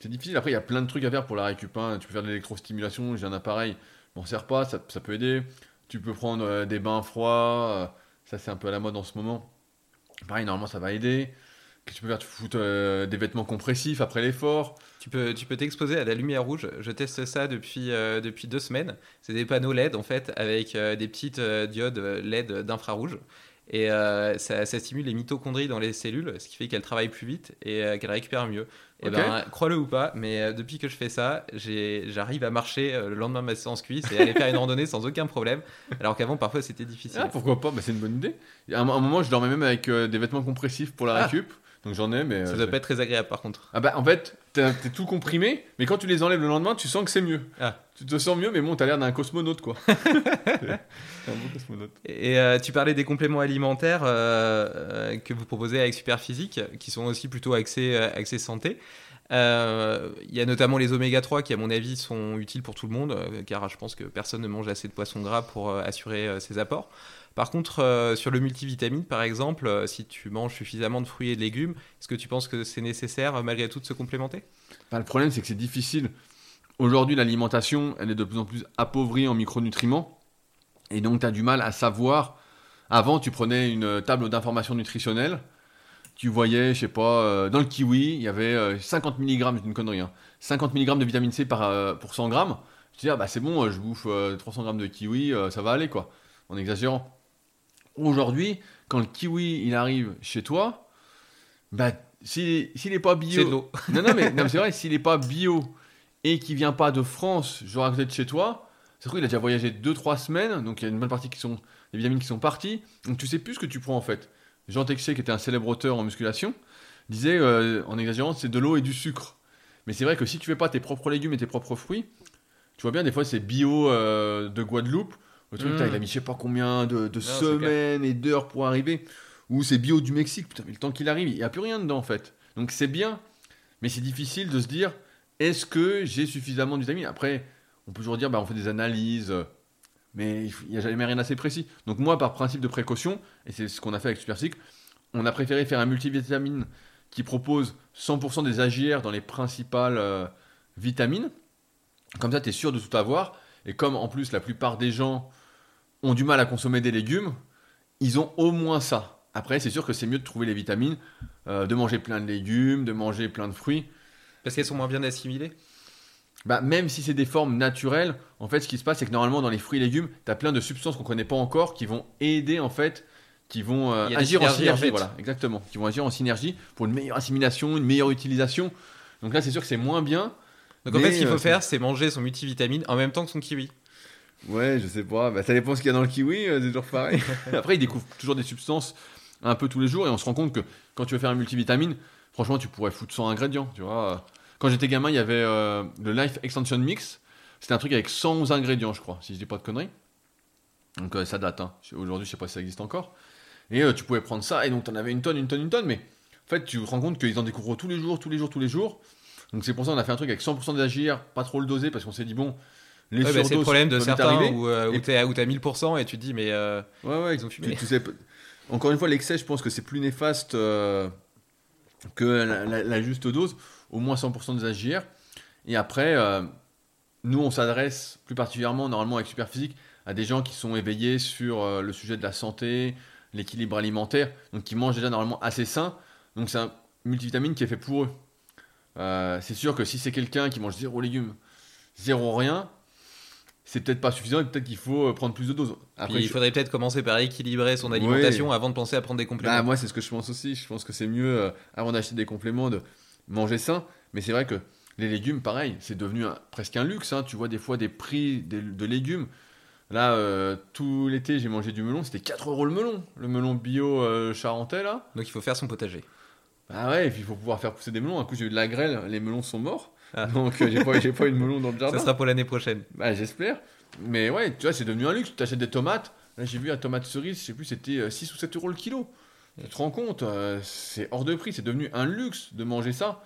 c'est difficile. Après, il y a plein de trucs à faire pour la récup. hein. Tu peux faire de l'électrostimulation, j'ai un appareil, je m'en sers pas, ça, ça peut aider. Tu peux prendre euh, des bains froids, euh, ça c'est un peu à la mode en ce moment. Pareil, normalement ça va aider. Tu peux faire Tu foutre euh, des vêtements compressifs après l'effort. Tu peux tu peux t'exposer à la lumière rouge. Je teste ça depuis, euh, depuis deux semaines. C'est des panneaux LED en fait avec euh, des petites diodes LED d'infrarouge. Et ça, ça stimule les mitochondries dans les cellules, ce qui fait qu'elles travaillent plus vite et qu'elles récupèrent mieux. Et Ok. ben, crois-le ou pas, mais depuis que je fais ça, j'arrive à marcher le lendemain de ma séance cuisse et aller faire une randonnée sans aucun problème. Alors qu'avant, parfois, c'était difficile. Ah, pourquoi pas? Bah, C'est une bonne idée. À un, à un moment, je dormais même avec des vêtements compressifs pour la Ah. Donc j'en ai, mais. ça euh, doit pas être très agréable par contre. Ah bah en fait, t'es tout comprimé, mais quand tu les enlèves le lendemain, tu sens que c'est mieux. Ah. Tu te sens mieux, mais bon, t'as l'air d'un cosmonaute quoi. un bon cosmonaute. Et euh, tu parlais des compléments alimentaires euh, euh, que vous proposez avec Superphysique, qui sont aussi plutôt axés, axés santé. Euh, Il y a notamment les oméga 3 qui, à mon avis, sont utiles pour tout le monde, euh, car je pense que personne ne mange assez de poissons gras pour euh, assurer ses apports. Par contre, euh, sur le multivitamine, par exemple, euh, si tu manges suffisamment de fruits et de légumes, est-ce que tu penses que c'est nécessaire, euh, malgré tout, de se complémenter? Bah, le problème, c'est que c'est difficile. Aujourd'hui, l'alimentation, elle est de plus en plus appauvrie en micronutriments. Et donc, tu as du mal à savoir. Avant, tu prenais une table d'information nutritionnelle. Tu voyais, je sais pas, dans le kiwi, il y avait euh, 50 mg, c'est une connerie, hein, 50 mg de vitamine C par, pour 100 grammes. Je dis, ah bah c'est bon, je bouffe euh, 300 grammes de kiwi, ça va aller, quoi, en exagérant. Aujourd'hui, quand le kiwi, il arrive chez toi, bah, s'il s'il est pas bio... C'est de l'eau. Non, non, mais, non, mais c'est vrai, s'il n'est pas bio et qu'il vient pas de France, genre à côté de chez toi, c'est vrai qu'il a déjà voyagé 2-3 semaines, donc il y a une bonne partie qui sont des vitamines qui sont parties, donc tu sais plus ce que tu prends en fait. Jean Texier, qui était un célèbre auteur en musculation, disait euh, en exagérant, c'est de l'eau et du sucre. Mais c'est vrai que si tu fais pas tes propres légumes et tes propres fruits, tu vois bien, des fois c'est bio euh, de Guadeloupe, le truc, putain, il a mis je sais pas combien de, semaines et d'heures pour arriver, ou c'est bio du Mexique, putain, mais le temps qu'il arrive, il n'y a plus rien dedans en fait. Donc c'est bien, mais c'est difficile de se dire, est-ce que j'ai suffisamment de vitamines Après, on peut toujours dire, bah, on fait des analyses, mais il n'y a jamais rien d'assez précis. Donc moi, par principe de précaution, et c'est ce qu'on a fait avec Superphysique, on a préféré faire un multivitamine qui propose 100% des AGR dans les principales euh, vitamines. Comme ça, tu es sûr de tout avoir. Et comme en plus la plupart des gens ont du mal à consommer des légumes, ils ont au moins ça. Après, c'est sûr que c'est mieux de trouver les vitamines, euh, de manger plein de légumes, de manger plein de fruits. Parce qu'elles sont moins bien assimilées? Bah, même si c'est des formes naturelles, en fait, ce qui se passe, c'est que normalement, dans les fruits et légumes, tu as plein de substances qu'on connaît pas encore qui vont aider, en fait, qui vont euh, agir en synergie. fait. Voilà, exactement. Qui vont agir en synergie pour une meilleure assimilation, une meilleure utilisation. Donc là, c'est sûr que c'est moins bien. Donc en fait, ce qu'il euh, faut c'est- faire, c'est manger son multivitamine en même temps que son kiwi. Ouais, je sais pas. Bah, ça dépend ce qu'il y a dans le kiwi, euh, c'est toujours pareil. Après, ils découvrent toujours des substances un peu tous les jours et on se rend compte que quand tu veux faire un multivitamine, franchement, tu pourrais foutre 100 ingrédients. Tu vois. Quand j'étais gamin, il y avait euh, le Life Extension Mix. C'était un truc avec 111 ingrédients, je crois, si je dis pas de conneries. Donc euh, ça date. Hein. Aujourd'hui, je sais pas si ça existe encore. Et euh, tu pouvais prendre ça et donc t'en avais une tonne, une tonne, une tonne. Mais en fait, tu te rends compte qu'ils en découvrent tous les jours, tous les jours, tous les jours. Donc c'est pour ça qu'on a fait un truc avec 100% d'agir, pas trop le doser parce qu'on s'est dit bon. Les Ouais, bah, c'est le problème de certains où, euh, où t'es à- où t'as 1000% et tu te dis, mais euh, Ouais, ouais, Ils ont fumé. tu- tu sais pas- encore une fois, l'excès, je pense que c'est plus néfaste euh, que la, la- la juste dose, au moins 100% des AGR. Et après, euh, nous, on s'adresse plus particulièrement, normalement, avec Superphysique, à des gens qui sont éveillés sur le sujet de la santé, l'équilibre alimentaire, donc qui mangent déjà normalement assez sain. Donc c'est un multivitamine qui est fait pour eux. Euh, c'est sûr que si c'est quelqu'un qui mange zéro légumes, zéro rien, c'est peut-être pas suffisant et peut-être qu'il faut euh, prendre plus de doses. puis il je- faudrait peut-être commencer par équilibrer son Ouais. alimentation avant de penser à prendre des compléments. bah, moi, c'est ce que je pense aussi. Je pense que c'est mieux, euh, avant d'acheter des compléments, de manger sain. Mais c'est vrai que les légumes, pareil, c'est devenu un- presque un luxe. hein. Tu vois des fois des prix de légumes. Là, euh, tout l'été, j'ai mangé du melon. C'était 4 euros le melon. Le melon bio euh, charentais, là. Donc il faut faire son potager. Ah ouais, et puis il faut pouvoir faire pousser des melons. Un coup, j'ai eu de la grêle, les melons sont morts. Ah. Donc, euh, j'ai pas, j'ai pas de melon dans le jardin. Ça sera pour l'année prochaine. Bah, j'espère. Mais ouais, tu vois, c'est devenu un luxe. Tu achètes des tomates. Là, j'ai vu la tomate cerise, je sais plus, c'était euh, 6 ou 7 euros le kilo. Tu te rends compte, euh, c'est hors de prix. C'est devenu un luxe de manger ça.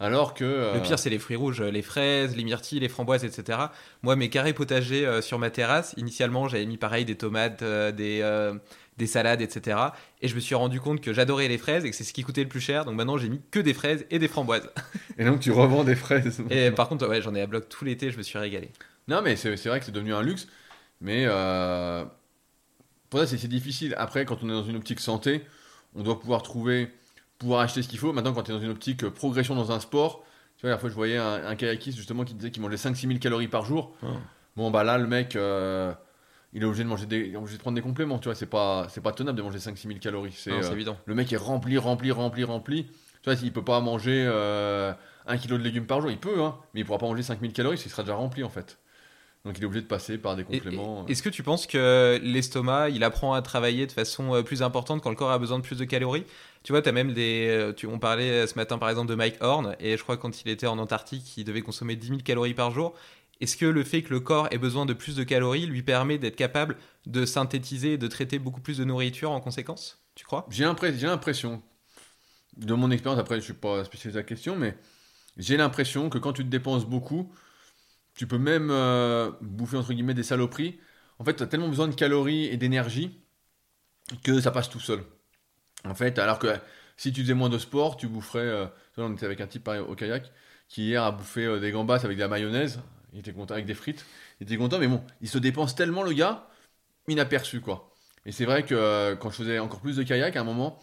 Alors que. euh, Le pire, c'est les fruits rouges, les fraises, les myrtilles, les framboises, etc. Moi, mes carrés potagers euh, sur ma terrasse, initialement, j'avais mis pareil des tomates, euh, des, euh, des salades, etc. Et je me suis rendu compte que j'adorais les fraises et que c'est ce qui coûtait le plus cher. Donc maintenant, j'ai mis que des fraises et des framboises. Et donc, tu revends des fraises. Et par contre, ouais, j'en ai à bloc tout l'été, je me suis régalé. Non, mais c'est c'est vrai que c'est devenu un luxe. Mais euh, pour ça, c'est c'est difficile. Après, quand on est dans une optique santé, on doit pouvoir trouver, pouvoir acheter ce qu'il faut. Maintenant, quand tu es dans une optique euh, progression dans un sport, tu vois, la fois, je voyais un, un kayakiste justement qui disait qu'il mangeait 5-6 000 calories par jour. Oh. Bon, bah là, le mec, euh, il est obligé de manger des, obligé de prendre des compléments. Tu vois, c'est pas, c'est pas tenable de manger 5-6 000 calories. C'est, euh, évident. le mec est rempli, rempli, rempli, rempli. Tu vois, il peut pas manger euh, un kilo de légumes par jour. Il peut, hein, mais il pourra pas manger 5000 calories, il sera déjà rempli en fait. Donc il est obligé de passer par des compléments. et- Est-ce que tu penses que l'estomac, il apprend à travailler de façon euh, plus importante quand le corps a besoin de plus de calories? Tu vois, tu as même des. euh, Tu, on parlait euh, ce matin par exemple de Mike Horn, et je crois que quand il était en Antarctique, il devait consommer 10 000 calories par jour. Est-ce que le fait que le corps ait besoin de plus de calories lui permet d'être capable de synthétiser et de traiter beaucoup plus de nourriture en conséquence Tu crois? J'ai l'impre- j'ai l'impression, de mon expérience, après je suis pas spécialiste de la question, mais j'ai l'impression que quand tu te dépenses beaucoup, tu peux même euh, bouffer entre guillemets des saloperies. En fait, tu as tellement besoin de calories et d'énergie que ça passe tout seul. En fait, alors que si tu faisais moins de sport, tu boufferais. euh, on était avec un type au kayak qui hier a bouffé euh, des gambas avec de la mayonnaise. Il était content avec des frites. Il était content, mais bon, il se dépense tellement le gars, inaperçu quoi. Et c'est vrai que euh, quand je faisais encore plus de kayak, à un moment,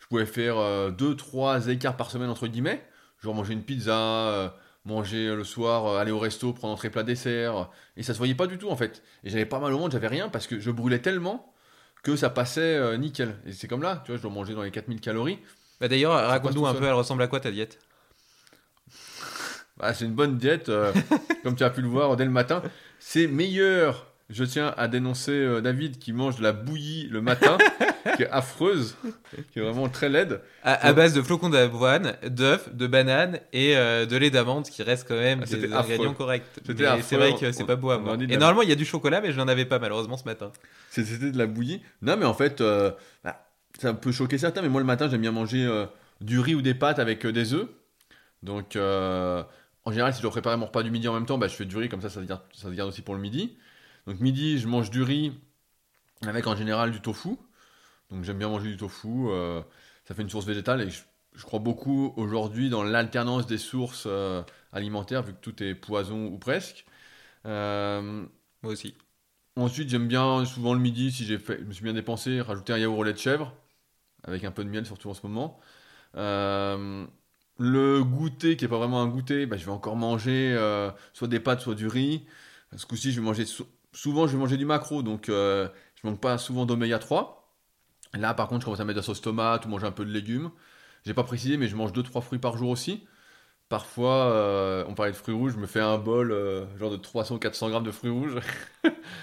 je pouvais faire 2-3 écarts par semaine entre guillemets. Genre manger une pizza, euh, manger le soir, euh, aller au resto, prendre entrée plat dessert. euh, et ça se voyait pas du tout en fait. Et j'avais pas mal au monde, j'avais rien parce que je brûlais tellement que ça passait euh, nickel. Et c'est comme là, tu vois, je dois manger dans les 4000 calories. bah D'ailleurs, raconte-nous un seul. peu, elle ressemble à quoi ta diète? Bah, c'est une bonne diète, euh, comme tu as pu le voir dès le matin. C'est meilleur. Je tiens à dénoncer euh, David qui mange de la bouillie le matin, qui est affreuse, qui est vraiment très laide. à, à base de flocons d'avoine, d'œufs, de bananes et euh, de lait d'amande, qui reste quand même Ah, des ingrédients corrects. C'était Mais affreux. C'est vrai que c'est pas beau à de Et normalement, il y a du chocolat, mais je n'en avais pas malheureusement ce matin. C'était de la bouillie. Non, mais en fait, euh, bah, ça peut choquer certains, mais moi le matin, j'aime bien manger euh, du riz ou des pâtes avec euh, des œufs. Donc, euh, en général, si je dois préparer mon repas du midi en même temps, bah, je fais du riz, comme ça, ça se garde, ça se garde aussi pour le midi. Donc, midi, je mange du riz avec en général du tofu. Donc, j'aime bien manger du tofu. euh, ça fait une source végétale et je, je crois beaucoup aujourd'hui dans l'alternance des sources euh, alimentaires, vu que tout est poison ou presque. Euh, Moi aussi. Ensuite, j'aime bien souvent le midi, si j'ai fait, je me suis bien dépensé, rajouter un yaourt au lait de chèvre, avec un peu de miel, surtout en ce moment. Le goûter, qui n'est pas vraiment un goûter, bah, je vais encore manger euh, soit des pâtes, soit du riz. Ce coup-ci, je vais manger sou- souvent, je vais manger du macro, donc euh, je manque pas souvent d'oméga 3. Là, par contre, je commence à mettre de la sauce tomate ou manger un peu de légumes. J'ai pas précisé, mais je mange 2-3 fruits par jour aussi. Parfois, euh, on parlait de fruits rouges, je me fais un bol genre de 300-400 grammes de fruits rouges.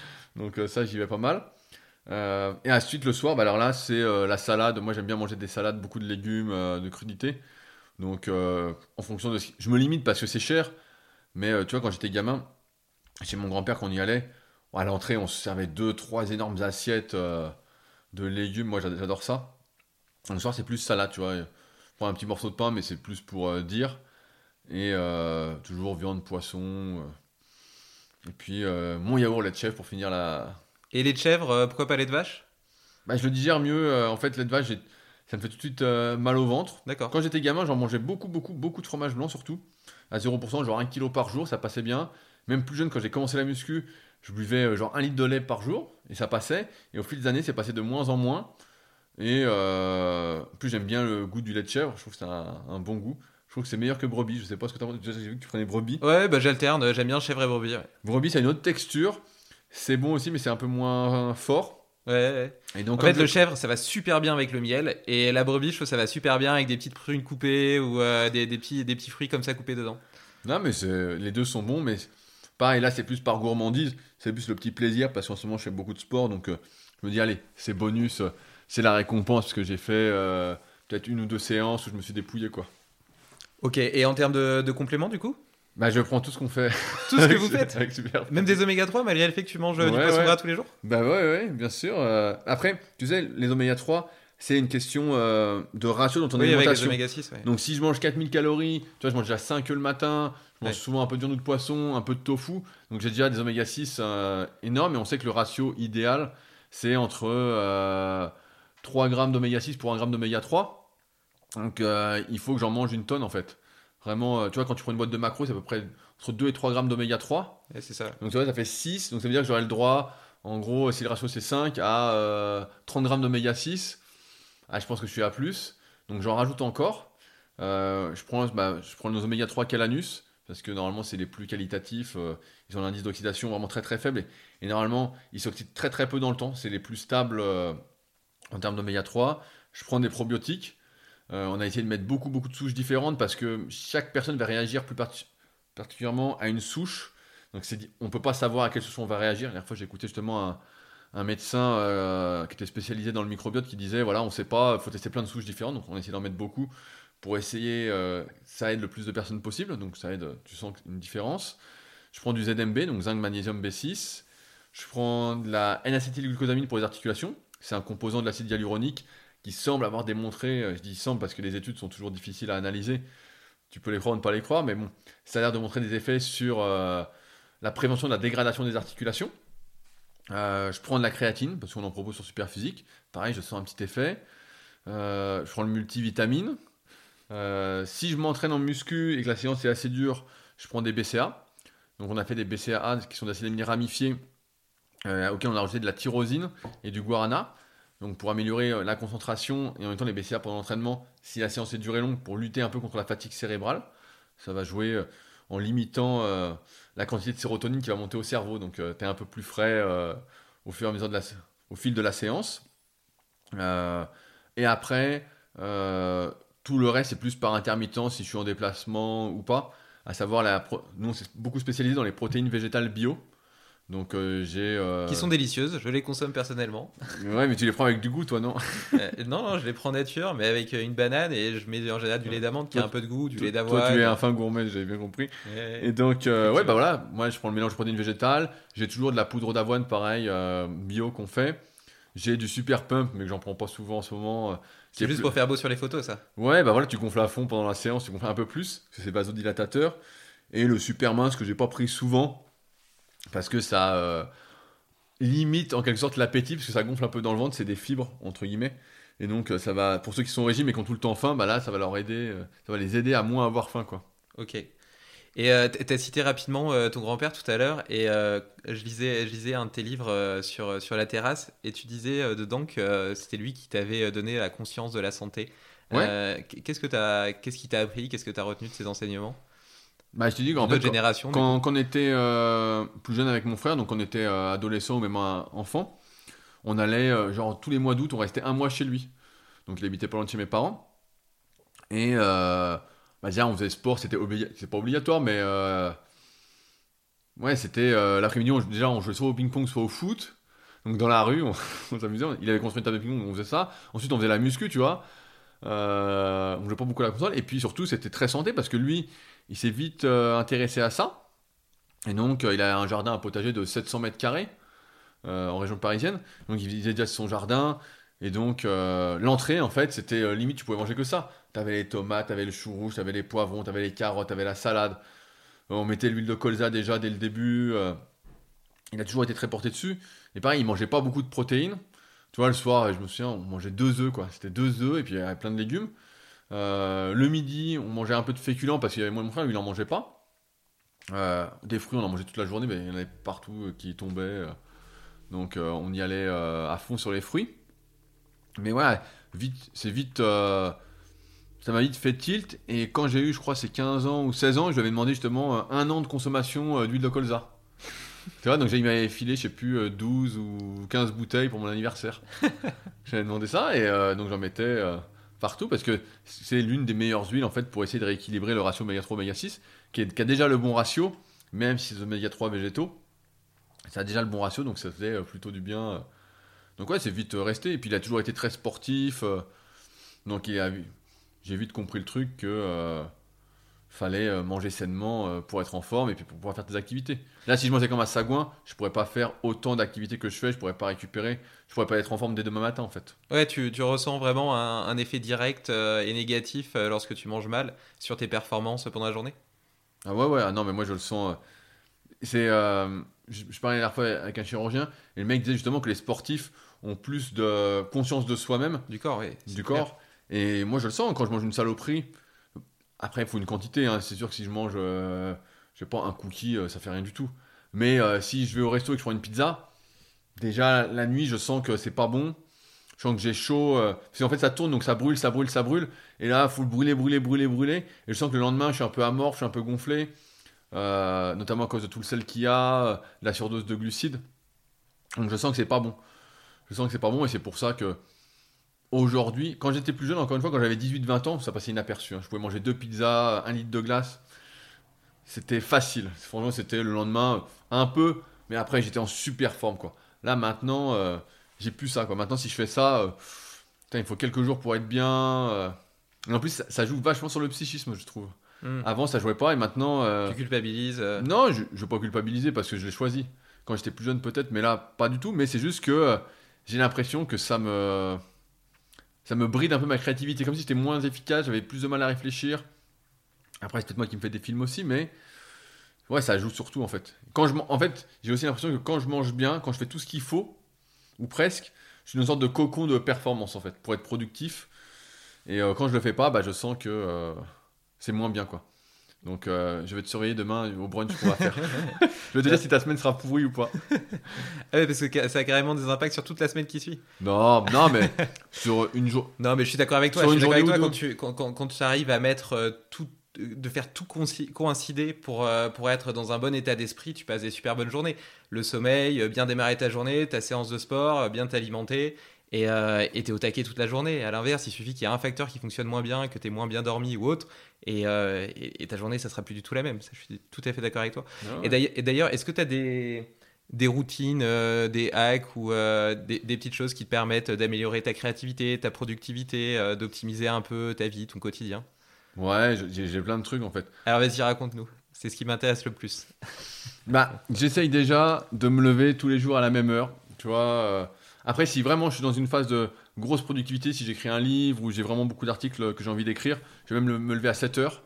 Donc ça, j'y vais pas mal. Et ensuite, le soir, bah, alors là, c'est la salade. Moi, j'aime bien manger des salades, beaucoup de légumes, de crudités. Donc, euh, en fonction de ce Je me limite parce que c'est cher. Mais euh, tu vois, quand j'étais gamin, chez mon grand-père, quand on y allait, à l'entrée, on se servait deux, trois énormes assiettes euh, de légumes. Moi, j'ad- j'adore ça. Le soir, c'est plus salade, tu vois. Je prends un petit morceau de pain, mais c'est plus pour dire. Et toujours viande, poisson. Et puis, mon yaourt lait de chèvre pour finir la, Et lait de chèvre, pourquoi pas lait de vache? Bah, je le digère mieux. en fait, lait de vache, j'ai- ça me fait tout de suite euh, mal au ventre. D'accord. Quand j'étais gamin, j'en mangeais beaucoup, beaucoup, beaucoup de fromage blanc surtout. À 0%, genre 1 kg par jour, ça passait bien. Même plus jeune, quand j'ai commencé la muscu, je buvais euh, genre 1 litre de lait par jour et ça passait. Et au fil des années, c'est passé de moins en moins. Et euh, en plus, j'aime bien le goût du lait de chèvre. Je trouve que c'est un, un bon goût. Je trouve que c'est meilleur que brebis. Je sais pas ce que. Déjà, J'ai vu que tu prenais brebis. Ouais, bah j'alterne, j'aime bien chèvre et brebis. ouais. Brebis, ça a une autre texture. C'est bon aussi, mais c'est un peu moins fort. Ouais, ouais. Et donc, En fait, le chèvre, ça va super bien avec le miel, et la brebis, je trouve, ça va super bien avec des petites prunes coupées ou euh, des, des petits, des petits fruits comme ça coupés dedans. Non, mais les deux sont bons, mais pareil, là, c'est plus par gourmandise, c'est plus le petit plaisir, parce qu'en ce moment, je fais beaucoup de sport, donc euh, je me dis, allez, c'est bonus, euh, c'est la récompense, parce que j'ai fait peut-être une ou deux séances où je me suis dépouillé, quoi. Ok, et en termes de, de compléments, du coup? Bah, je prends tout ce qu'on fait. Tout ce que vous faites Même des oméga 3, malgré le fait que tu manges euh, du Ouais, poisson ouais. gras tous les jours Bah ouais, ouais, bien sûr. euh, Après, tu sais, les oméga 3, c'est une question euh, de ratio dans ton Oui, avec les alimentation. oméga 6, ouais. Donc si je mange 4000 calories, tu vois, je mange déjà 5 œufs le matin, je mange Ouais. souvent un peu de viande de poisson, un peu de tofu, donc j'ai déjà des oméga 6 euh, énormes, et on sait que le ratio idéal, c'est entre euh, 3 grammes d'oméga 6 pour 1 gramme d'oméga 3. Donc euh, il faut que j'en mange une tonne en fait. Vraiment, euh, tu vois, quand tu prends une boîte de macros, c'est à peu près entre 2 et 3 grammes d'oméga 3. Ouais, c'est ça. Donc tu vois, ça fait 6, donc ça veut dire que j'aurai le droit, en gros, si le ratio c'est 5, à euh, 30 grammes d'oméga 6. Ah, je pense que je suis à plus, donc j'en rajoute encore. Euh, je, prends, bah, je prends nos oméga 3 Calanus, parce que normalement c'est les plus qualitatifs, euh, ils ont un indice d'oxydation vraiment très très faible, et, et normalement ils s'oxydent très très peu dans le temps, c'est les plus stables en termes d'oméga 3. Je prends des probiotiques, Euh, on a essayé de mettre beaucoup beaucoup de souches différentes, parce que chaque personne va réagir plus parti- particulièrement à une souche. Donc on peut pas savoir à quelle souche on va réagir. La dernière fois, j'ai écouté justement un, médecin euh, qui était spécialisé dans le microbiote qui disait voilà, on sait pas, il faut tester plein de souches différentes. Donc on essaie d'en mettre beaucoup pour essayer, euh, ça aide le plus de personnes possible. Donc ça aide, tu sens une différence. Je prends du ZMB, donc zinc, magnésium, B6. Je prends de la N-acétylglucosamine pour les articulations. C'est un composant de l'acide hyaluronique qui semble avoir démontré, euh, je dis semble parce que les études sont toujours difficiles à analyser, tu peux les croire ou ne pas les croire, mais bon, ça a l'air de montrer des effets sur euh, la prévention de la dégradation des articulations. Euh, je prends de la créatine, parce qu'on en propose sur Superphysique. Pareil, je sens un petit effet. Je prends le multivitamine. Si je m'entraîne en muscu et que la séance est assez dure, je prends des BCA. Donc on a fait des BCAA qui sont aminés ramifiés, auxquels on a rajouté de la tyrosine et du guarana. Donc pour améliorer euh, la concentration et en même temps les BCA pendant l'entraînement, si la séance est durée longue, pour lutter un peu contre la fatigue cérébrale. Ça va jouer euh, en limitant euh, la quantité de sérotonine qui va monter au cerveau. Donc tu es un peu plus frais euh, au fur et à mesure au fil de la séance. Euh, et après, euh, tout le reste, c'est plus par intermittence, si je suis en déplacement ou pas. À savoir, la pro- nous, on s'est beaucoup spécialisé dans les protéines végétales bio. Donc euh, j'ai... euh, Qui sont délicieuses, je les consomme personnellement. Ouais, mais tu les prends avec du goût, toi, non? Euh, non, non, je les prends nature, mais avec une banane et je mets en général du lait d'amande qui a un peu de goût, du lait Toi, d'avoine. tu es un fin gourmet, j'avais bien compris. Et donc, ouais, bah voilà, moi je prends le mélange de protéines végétales. J'ai toujours de la poudre d'avoine, pareil, bio qu'on fait. J'ai du super pump, mais que j'en prends pas souvent en ce moment. C'est est juste plus- pour faire beau sur les photos, ça. Ouais, bah voilà, tu gonfles à fond pendant la séance, tu gonfles un peu plus, parce que c'est vasodilatateur. Et le super mince que j'ai pas pris souvent, parce que ça euh, limite en quelque sorte l'appétit, parce que ça gonfle un peu dans le ventre, c'est des fibres, entre guillemets. Et donc, euh, ça va, pour ceux qui sont au régime et qui ont tout le temps faim, bah là, ça va leur aider, euh, ça va les aider à moins avoir faim, quoi. Ok. Et euh, t- t'as cité rapidement euh, ton grand-père tout à l'heure, et euh, je, lisais, je lisais un de tes livres sur, sur la terrasse, et tu disais dedans que c'était lui qui t'avait donné la conscience de la santé. Ouais. Qu'est-ce que t'as, qu'est-ce qui t'a appris, qu'est-ce que t'as retenu de ses enseignements? Bah, je te dis qu'en fait, du Quand, quand on était euh, plus jeune avec mon frère, donc on était euh, adolescent ou même un enfant, on allait, euh, genre tous les mois d'août, on restait un mois chez lui. Donc il habitait pas loin de chez mes parents. Et bah, déjà, on faisait sport, c'était obli- pas obligatoire, mais ouais, c'était l'après-midi, déjà on jouait soit au ping-pong, soit au foot. Donc dans la rue, on, on s'amusait. Il avait construit une table de ping-pong, on faisait ça. Ensuite, on faisait la muscu, tu vois. On jouait pas beaucoup à la console. Et puis surtout, c'était très santé parce que lui, il s'est vite euh, intéressé à ça. Et donc, euh, il a un jardin, un potager de 700 mètres carrés euh, en région parisienne. Donc, il faisait déjà son jardin. Et donc, l'entrée, en fait, c'était limite, tu pouvais manger que ça. T'avais les tomates, t'avais le chou rouge, t'avais les poivrons, t'avais les carottes, t'avais la salade. On mettait l'huile de colza déjà dès le début. il a toujours été très porté dessus. Et pareil, il mangeait pas beaucoup de protéines. Tu vois, le soir, je me souviens, on mangeait deux œufs, quoi. C'était deux œufs et puis il y avait plein de légumes. Euh, le midi, on mangeait un peu de féculents parce qu'il y avait moi et mon frère, lui, il en mangeait pas. Euh, des fruits, on en mangeait toute la journée, mais il y en avait partout euh, qui tombaient. donc on y allait à fond sur les fruits. Mais ouais, vite, c'est vite. ça m'a vite fait tilt. Et quand j'ai eu, je crois, c'est 15 ans ou 16 ans, je lui avais demandé justement un an de consommation d'huile de colza. Tu vois, donc il m'avait filé, je sais plus, euh, 12 ou 15 bouteilles pour mon anniversaire. J'avais demandé ça et euh, donc j'en mettais euh, partout parce que c'est l'une des meilleures huiles en fait pour essayer de rééquilibrer le ratio oméga 3 oméga 6 qui, a déjà le bon ratio, même si c'est oméga 3 végétaux. Ça a déjà le bon ratio donc ça faisait euh, plutôt du bien. euh. Donc ouais, c'est vite euh, resté et puis il a toujours été très sportif. donc il a, j'ai vite compris le truc que fallait euh, manger sainement euh, pour être en forme et puis pour pouvoir faire des activités. Là, si je mangeais comme à Sagouin, je pourrais pas faire autant d'activités que je fais, je pourrais pas récupérer, je pourrais pas être en forme dès demain matin en fait. Ouais, tu, tu ressens vraiment un, un effet direct euh, et négatif euh, lorsque tu manges mal sur tes performances pendant la journée? Ah ouais, ouais, ah non, mais moi je le sens. euh, C'est, je, je parlais la dernière fois avec un chirurgien et le mec disait justement que les sportifs ont plus de conscience de soi-même, Du corps, oui. du corps. Et moi je le sens quand je mange une saloperie. Après, il faut une quantité. hein. C'est sûr que si je mange, euh, je sais pas, un cookie, euh, ça fait rien du tout. Mais euh, si je vais au resto et que je prends une pizza, déjà la nuit, je sens que c'est pas bon. Je sens que j'ai chaud. euh, parce qu'en fait, ça tourne, donc ça brûle, ça brûle, ça brûle. Et là, il faut le brûler, brûler, brûler, brûler. Et je sens que le lendemain, je suis un peu amorphe, je suis un peu gonflé. notamment à cause de tout le sel qu'il y a, la surdose de glucides. Donc je sens que c'est pas bon. Je sens que c'est pas bon et c'est pour ça que aujourd'hui, quand j'étais plus jeune, encore une fois, quand j'avais 18-20 ans, ça passait inaperçu. hein. Je pouvais manger deux pizzas, un litre de glace. C'était facile. Franchement, c'était le lendemain un peu, mais après j'étais en super forme quoi. Là maintenant, euh, j'ai plus ça quoi. Maintenant, si je fais ça, euh, putain, il faut quelques jours pour être bien. euh. Et en plus, ça, ça joue vachement sur le psychisme, je trouve. Mm. Avant, ça jouait pas et maintenant. euh, Tu culpabilises. euh, non, je ne veux pas culpabiliser parce que je l'ai choisi. Quand j'étais plus jeune, peut-être, mais là, pas du tout. Mais c'est juste que euh, j'ai l'impression que ça me. Ça me bride un peu ma créativité. Comme si j'étais moins efficace, j'avais plus de mal à réfléchir. Après, c'est peut-être moi qui me fais des films aussi, mais. Ouais, ça joue surtout en fait. Quand je, en fait, j'ai aussi l'impression que quand je mange bien, quand je fais tout ce qu'il faut, ou presque, je suis une sorte de cocon de performance en fait, pour être productif. Et euh, quand je le fais pas, bah, je sens que euh, c'est moins bien quoi. Donc euh, je vais te surveiller demain au brunch qu'on va faire. je vais te dire si ta semaine sera pourrie ou pas. Ah ouais, parce que ça a carrément des impacts sur toute la semaine qui suit. Non, non, mais sur une jour. Non, mais je suis d'accord avec toi. Sur Je suis d'accord avec toi quand tu, quand, quand, quand tu arrives à mettre euh, tout, euh, de faire tout coïncider pour, euh, pour être dans un bon état d'esprit, tu passes des super bonnes journées. Le sommeil, bien démarrer ta journée, ta séance de sport, bien t'alimenter. Et euh, t'es au taquet toute la journée. À l'inverse, il suffit qu'il y ait un facteur qui fonctionne moins bien, que t'aies moins bien dormi ou autre, et, euh, et, et ta journée, ça sera plus du tout la même. Ça, je suis tout à fait d'accord avec toi. Et d'ailleurs- Et d'ailleurs, est-ce que tu as des, des routines, euh, des hacks ou euh, des, des petites choses qui te permettent d'améliorer ta créativité, ta productivité, euh, d'optimiser un peu ta vie, ton quotidien? Ouais, j'ai j'ai plein de trucs en fait. Alors vas-y, raconte-nous. C'est ce qui m'intéresse le plus. Bah, j'essaye déjà de me lever tous les jours à la même heure. Tu vois. Après, si vraiment je suis dans une phase de grosse productivité, si j'écris un livre ou j'ai vraiment beaucoup d'articles que j'ai envie d'écrire, je vais même me lever à 7 heures.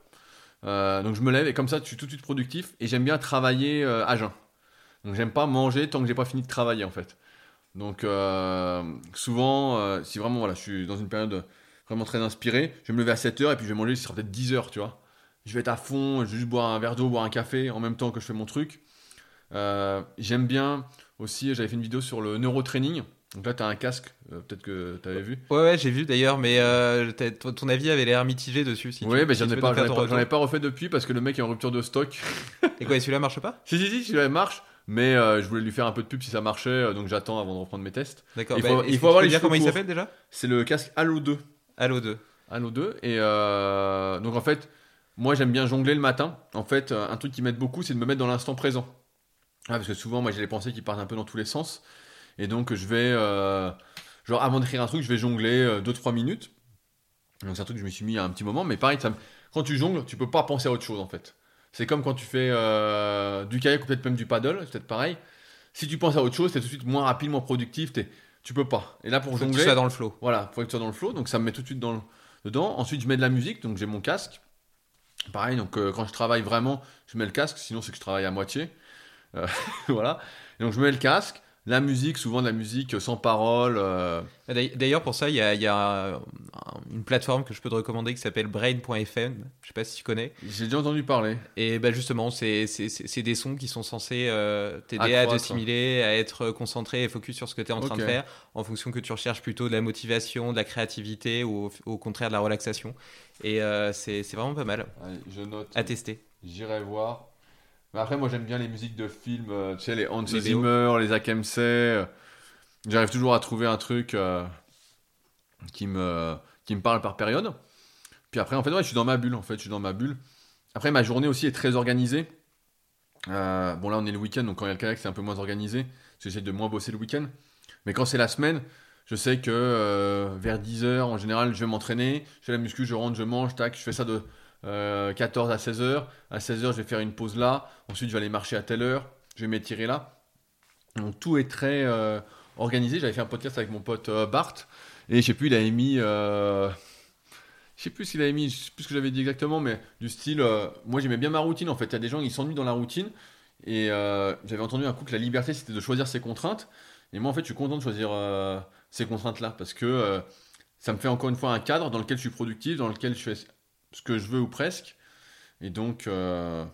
Euh, donc je me lève et comme ça, je suis tout de suite productif et j'aime bien travailler euh, à jeun. Donc j'aime pas manger tant que j'ai pas fini de travailler en fait. Donc euh, souvent, si vraiment voilà, je suis dans une période vraiment très inspirée, je vais me lever à 7 heures et puis je vais manger, ce sera peut-être 10 heures, tu vois. Je vais être à fond, je vais juste boire un verre d'eau, boire un café en même temps que je fais mon truc. J'aime bien aussi, j'avais fait une vidéo sur le neurotraining. Donc là, tu as un casque, euh, peut-être que tu avais vu. Ouais, ouais, j'ai vu d'ailleurs, mais euh, ton avis avait l'air mitigé dessus. Si oui, mais j'en ai pas, ai refait depuis parce que le mec est en rupture de stock. Et quoi, et celui-là marche pas? Si, si, si, celui-là marche, mais euh, je voulais lui faire un peu de pub si ça marchait, donc j'attends avant de reprendre mes tests. D'accord. Il bah, faut- est-ce il faut avoir les dire comment il s'appelle déjà? C'est le casque Halo 2. Halo 2. Halo 2. Et donc en fait, moi j'aime bien jongler le matin. En fait, un truc qui m'aide beaucoup, c'est de me mettre dans l'instant présent. Ah, parce que souvent, moi j'ai les pensées qui partent un peu dans tous les sens. Et donc je vais, euh, genre avant d'écrire un truc, je vais jongler 2-3 minutes. Donc c'est un truc que je me suis mis il a un petit moment. Mais pareil, ça quand tu jongles, tu peux pas penser à autre chose en fait. C'est comme quand tu fais euh, du kayak ou peut-être même du paddle, c'est peut-être pareil. Si tu penses à autre chose, t'es tout de suite moins rapide, moins productif. t'es- Tu peux pas. Et là pour Faut que tu jongler, sois dans le flow. voilà, faut que tu sois dans le flow, donc ça me met tout de suite dans le- dedans. Ensuite, je mets de la musique, donc j'ai mon casque. Pareil, donc euh, quand je travaille vraiment, je mets le casque, sinon c'est que je travaille à moitié. Euh, voilà. Et donc je mets le casque, la musique, souvent de la musique sans parole. euh, D'ailleurs- pour ça, il y a, il y a, euh, une plateforme que je peux te recommander qui s'appelle brain.fm. Je sais pas si tu connais. J'ai déjà entendu parler. Et bah justement, c'est des sons qui sont censés euh, t'aider à te à être concentré et focus sur ce que tu es en train de faire, en fonction que tu recherches plutôt de la motivation, de la créativité ou au, au contraire de la relaxation. Et euh, c'est c'est vraiment pas mal Allez, je note. à tester. J'irai voir. Après, moi, j'aime bien les musiques de films, euh, tu sais, les Hans Les Zimmer, les Akemse. euh, J'arrive toujours à trouver un truc euh, qui, me, qui me parle par période. Puis après, en fait, ouais, je suis dans ma bulle, en fait, je suis dans ma bulle. Après, ma journée aussi est très organisée. Euh, bon, là, on est le week-end, donc quand il y a le kayak, c'est un peu moins organisé. J'essaie de moins bosser le week-end. Mais quand c'est la semaine, je sais que vers 10h, en général, je vais m'entraîner. Je fais la muscu, je rentre, je mange, tac. Je fais ça de euh, 14 à 16h. À 16h, je vais faire une pause là. Ensuite, je vais aller marcher à telle heure. Je vais m'étirer là. Donc, tout est très euh, organisé. J'avais fait un podcast avec mon pote euh, Bart. Et je sais plus, il avait mis. euh, je sais plus avait mis, je sais plus ce que j'avais dit exactement, mais du style, euh, moi j'aimais bien ma routine en fait. Il y a des gens qui s'ennuient dans la routine. Et euh, j'avais entendu un coup que la liberté c'était de choisir ses contraintes. Et moi en fait je suis content de choisir euh, ces contraintes-là parce que euh, ça me fait encore une fois un cadre dans lequel je suis productif, dans lequel je fais ce que je veux ou presque. Et donc euh,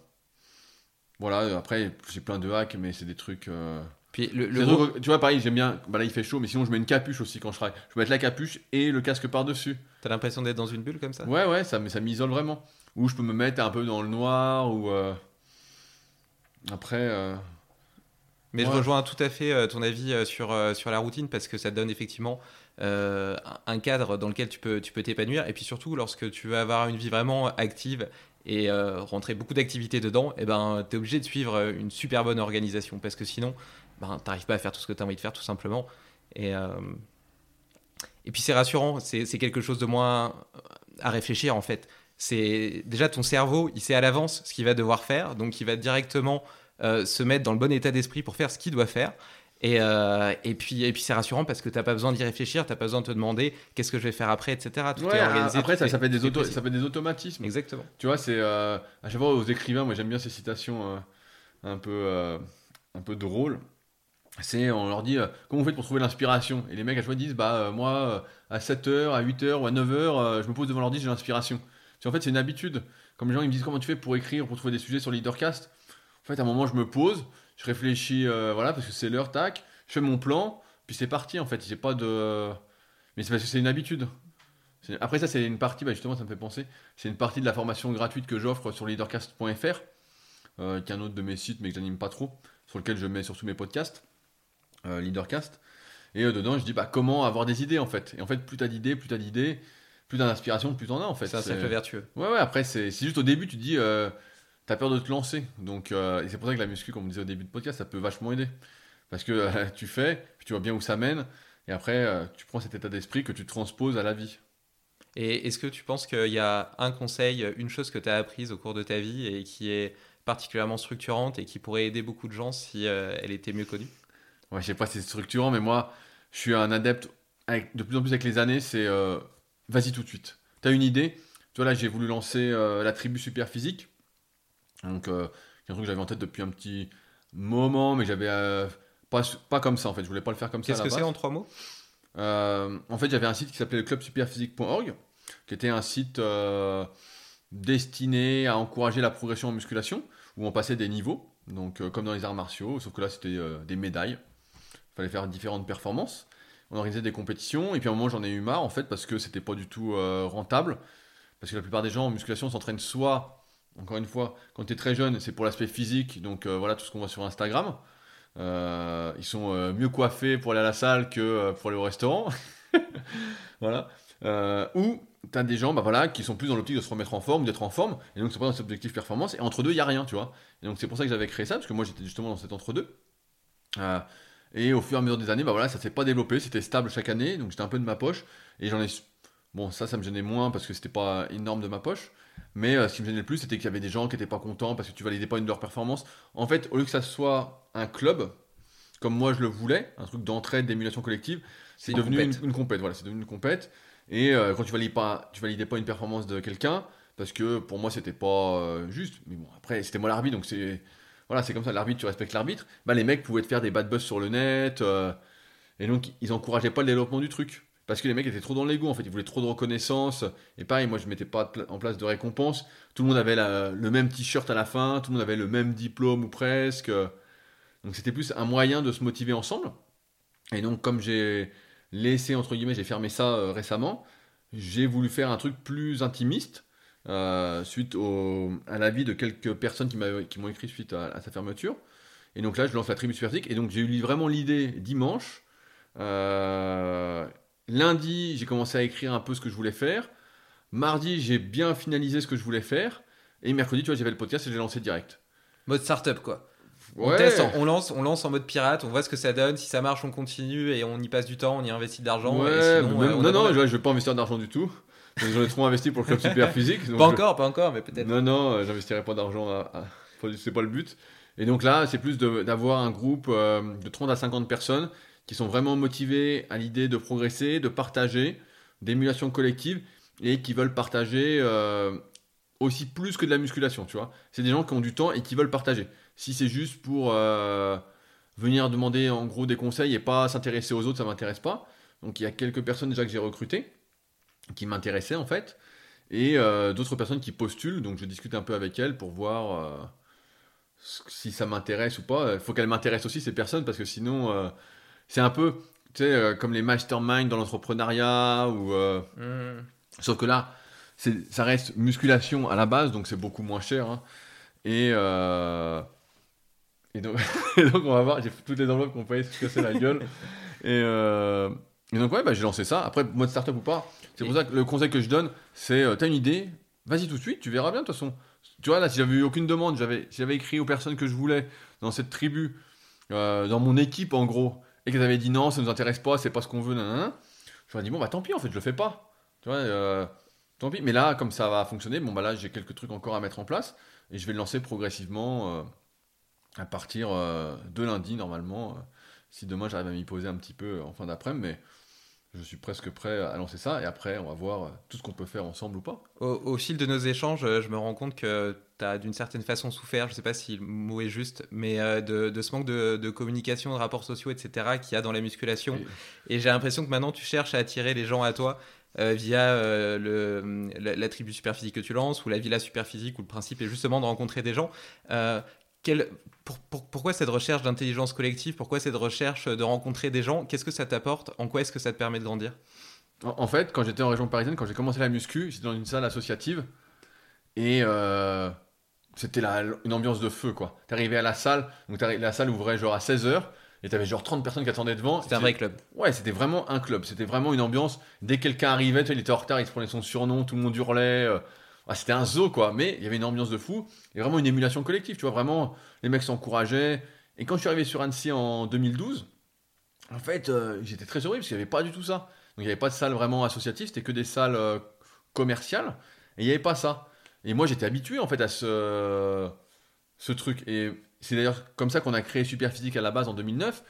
voilà, après j'ai plein de hacks, mais c'est des trucs. euh, Puis le, le des gros- trucs- tu vois, pareil, j'aime bien. Bah là il fait chaud, mais sinon je mets une capuche aussi quand je travaille. Je peux mettre la capuche et le casque par-dessus. T'as l'impression d'être dans une bulle comme ça? Ouais, ouais, ça, mais ça m'isole vraiment. Ou je peux me mettre un peu dans le noir, ou. euh, Après. Mais je rejoins tout à fait ton avis sur, sur la routine parce que ça donne effectivement euh, un- cadre dans lequel tu peux tu peux t'épanouir. Et puis surtout, lorsque tu veux avoir une vie vraiment active et euh, rentrer beaucoup d'activités dedans, et ben, tu es obligé de suivre euh, une super bonne organisation parce que sinon, ben, tu n'arrives pas à faire tout ce que tu as envie de faire tout simplement. Et, et puis c'est rassurant, c'est quelque chose de moins à réfléchir en fait. C'est déjà ton cerveau, il sait à l'avance ce qu'il va devoir faire, donc il va directement se mettre dans le bon état d'esprit pour faire ce qu'il doit faire. Et, euh, et puis, et puis c'est rassurant parce que tu n'as pas besoin d'y réfléchir, tu n'as pas besoin de te demander qu'est-ce que je vais faire après, etc. Tout ouais, est organisé. après, ça, est- ça, fait des auto- précis. ça fait des automatismes. Exactement. Tu vois, c'est. euh, à chaque fois, aux écrivains, moi j'aime bien ces citations euh, un, peu, un peu drôles. C'est, on leur dit, comment vous faites pour trouver l'inspiration? Et les mecs à chaque fois disent, bah, moi, à 7h, à 8h ou à 9h, je me pose devant l'ordi, j'ai l'inspiration. En fait, c'est une habitude. Comme les gens ils me disent, comment tu fais pour écrire, pour trouver des sujets sur Leadercast? En fait, à un moment, je me pose, je réfléchis, euh, voilà, parce que c'est l'heure, tac, je fais mon plan, puis c'est parti, en fait. J'ai pas de. Mais c'est parce que c'est une habitude. Après, ça, c'est une partie, bah, justement, ça me fait penser. C'est une partie de la formation gratuite que j'offre sur leadercast.fr, euh, qui est un autre de mes sites, mais que j'anime pas trop, sur lequel je mets surtout mes podcasts, euh, Leadercast. Et dedans, je dis bah, comment avoir des idées en fait. Et en fait, plus t'as d'idées, plus t'as d'idées, plus t'as d'inspiration, plus t'en as en fait. C'est un cercle vertueux. Ouais, ouais, après, c'est juste au début, tu dis, t'as peur de te lancer. Donc, euh, et c'est pour ça que la muscu, comme on disait au début de podcast, ça peut vachement aider. Parce que euh, tu fais, puis tu vois bien où ça mène, et après, euh, tu prends cet état d'esprit que tu transposes à la vie. Et est-ce que tu penses qu'il y a un conseil, une chose que tu as apprise au cours de ta vie et qui est particulièrement structurante et qui pourrait aider beaucoup de gens si elle était mieux connue? Ouais, je sais pas si c'est structurant, mais moi, je suis un adepte avec, de plus en plus avec les années, c'est vas-y tout de suite. T'as une idée? Tu vois, là, j'ai voulu lancer la tribu super physique. Donc, euh, c'est un truc que j'avais en tête depuis un petit moment, mais j'avais euh, pas, pas comme ça en fait. Je voulais pas le faire comme ça. Qu'est-ce que c'est en trois mots? Euh, en fait, j'avais un site qui s'appelait le clubsuperphysique.org, qui était un site euh, destiné à encourager la progression en musculation, où on passait des niveaux, donc comme dans les arts martiaux, sauf que là c'était des médailles. Il fallait faire différentes performances. On organisait des compétitions, et puis à un moment j'en ai eu marre en fait parce que c'était pas du tout rentable. Parce que la plupart des gens en musculation s'entraînent soit, encore une fois, quand tu es très jeune, c'est pour l'aspect physique, donc euh, voilà tout ce qu'on voit sur Instagram. Euh, ils sont euh, mieux coiffés pour aller à la salle que pour aller au restaurant. voilà. Ou tu as des gens bah, voilà, qui sont plus dans l'optique de se remettre en forme, d'être en forme, et donc c'est pas dans cet objectif performance, et entre deux, il n'y a rien, tu vois. Et donc c'est pour ça que j'avais créé ça, parce que moi j'étais justement dans cet entre-deux. Et au fur et à mesure des années, bah voilà, ça s'est pas développé, c'était stable chaque année, donc j'étais un peu de ma poche, et j'en ai. Bon, ça, ça me gênait moins parce que c'était pas énorme de ma poche, mais euh, ce qui me gênait le plus, c'était qu'il y avait des gens qui étaient pas contents parce que tu validais pas une de leurs performances. En fait, au lieu que ça soit un club, comme moi je le voulais, un truc d'entraide, d'émulation collective, c'est devenu une, compète. une compète. Voilà, c'est devenu une compète. Et euh, quand tu validais pas, tu validais pas une performance de quelqu'un, parce que pour moi c'était pas euh, juste. Mais bon, après c'était moi l'arbitre, donc c'est voilà, c'est comme ça. L'arbitre, tu respectes l'arbitre. Bah les mecs pouvaient te faire des bad buzz sur le net, et donc ils encourageaient pas le développement du truc. Parce que les mecs étaient trop dans l'ego, en fait, ils voulaient trop de reconnaissance. Et pareil, moi je mettais pas en place de récompense. Tout le monde avait le même t-shirt à la fin, tout le monde avait le même diplôme ou presque. Donc c'était plus un moyen de se motiver ensemble. Et donc comme j'ai laissé, entre guillemets, j'ai fermé ça euh, récemment, j'ai voulu faire un truc plus intimiste. euh, suite à l'avis de quelques personnes qui m'ont écrit suite à, sa fermeture. Et donc là, je lance la tribu superphysique. Et donc j'ai eu vraiment l'idée dimanche. Euh, lundi, j'ai commencé à écrire un peu ce que je voulais faire. Mardi, j'ai bien finalisé ce que je voulais faire. Et mercredi, tu vois, j'avais le podcast et j'ai lancé direct. Mode startup, quoi. On Ouais. teste, en- on lance, on lance en mode pirate, on voit ce que ça donne. Si ça marche, on continue et on y passe du temps, on y investit de l'argent. Ouais, euh, on non, non, je, je vais pas investir d'argent du tout. J'en ai trop investi pour le club super physique. Pas je- encore, pas encore, mais peut-être. Non, non, euh, j'investirai pas d'argent. À, à- C'est pas le but. Et donc là, c'est plus d'avoir un groupe euh, de 30 à 50 personnes qui sont vraiment motivées à l'idée de progresser, de partager, d'émulation collective et qui veulent partager euh, aussi plus que de la musculation, tu vois. C'est des gens qui ont du temps et qui veulent partager. Si c'est juste pour euh, venir demander en gros des conseils et pas s'intéresser aux autres, ça m'intéresse pas. Donc il y a quelques personnes déjà que j'ai recrutées qui m'intéressaient en fait et euh, d'autres personnes qui postulent. Donc je discute un peu avec elles pour voir si ça m'intéresse ou pas. Il faut qu'elles m'intéressent aussi ces personnes parce que sinon c'est un peu tu sais, euh, comme les masterminds dans l'entrepreneuriat ou euh, Mmh. Sauf que là, c'est- ça reste musculation à la base, donc c'est beaucoup moins cher. hein. Et, euh, et, donc, et donc, on va voir, j'ai fait toutes les enveloppes qu'on payait se casser la gueule. Et, et donc, ouais, bah, j'ai lancé ça. Après, mode startup ou pas, c'est pour ça que le conseil que je donne, c'est t'as une idée, vas-y tout de suite, tu verras bien de toute façon. Tu vois, là, si j'avais eu aucune demande, j'avais si j'avais écrit aux personnes que je voulais dans cette tribu, euh, dans mon équipe en gros, et qu'elles avaient dit non, ça nous intéresse pas, c'est pas ce qu'on veut, nanana, j'aurais dit bon, bah tant pis, en fait, je le fais pas. Euh, tant pis. Mais là, comme ça va fonctionner, bon, bah là, j'ai quelques trucs encore à mettre en place, et je vais le lancer progressivement euh, à partir euh, de lundi, normalement. si demain j'arrive à m'y poser un petit peu en fin d'après-midi, mais je suis presque prêt à lancer ça, et après, on va voir euh, tout ce qu'on peut faire ensemble ou pas. Au, au fil de nos échanges, euh, je me rends compte que tu as d'une certaine façon souffert, je sais pas si le mot est juste, mais euh, de, de ce manque de, de communication, de rapports sociaux, etc., qu'il y a dans la musculation. Et j'ai l'impression que maintenant tu cherches à attirer les gens à toi euh, via euh, le, la, la tribu superphysique que tu lances ou la villa superphysique où le principe est justement de rencontrer des gens. Euh, quel- pour- pour- pourquoi cette recherche d'intelligence collective? Pourquoi cette recherche de rencontrer des gens? Qu'est-ce que ça t'apporte? En quoi est-ce que ça te permet de grandir? En, en fait, quand j'étais en région parisienne, quand j'ai commencé la muscu, j'étais dans une salle associative et euh, c'était une ambiance de feu quoi. T'arrivais à la salle, donc la salle ouvrait genre à 16h et t'avais genre 30 personnes qui attendaient devant. C'est un vrai club. Ouais, c'était vraiment un club, c'était vraiment une ambiance. Dès que quelqu'un arrivait, tu vois, il était en retard, il se prenait son surnom, tout le monde hurlait. euh, ah, c'était un zoo quoi, mais il y avait une ambiance de fou et vraiment une émulation collective, tu vois, vraiment les mecs s'encourageaient. Et quand je suis arrivé sur Annecy en 2012, en fait, euh, j'étais très heureux parce qu'il n'y avait pas du tout ça. Donc il n'y avait pas de salle vraiment associative, c'était que des salles euh, commerciales et il n'y avait pas ça. Et moi j'étais habitué en fait à ce, truc. Et c'est d'ailleurs comme ça qu'on a créé Superphysique à la base en 2009.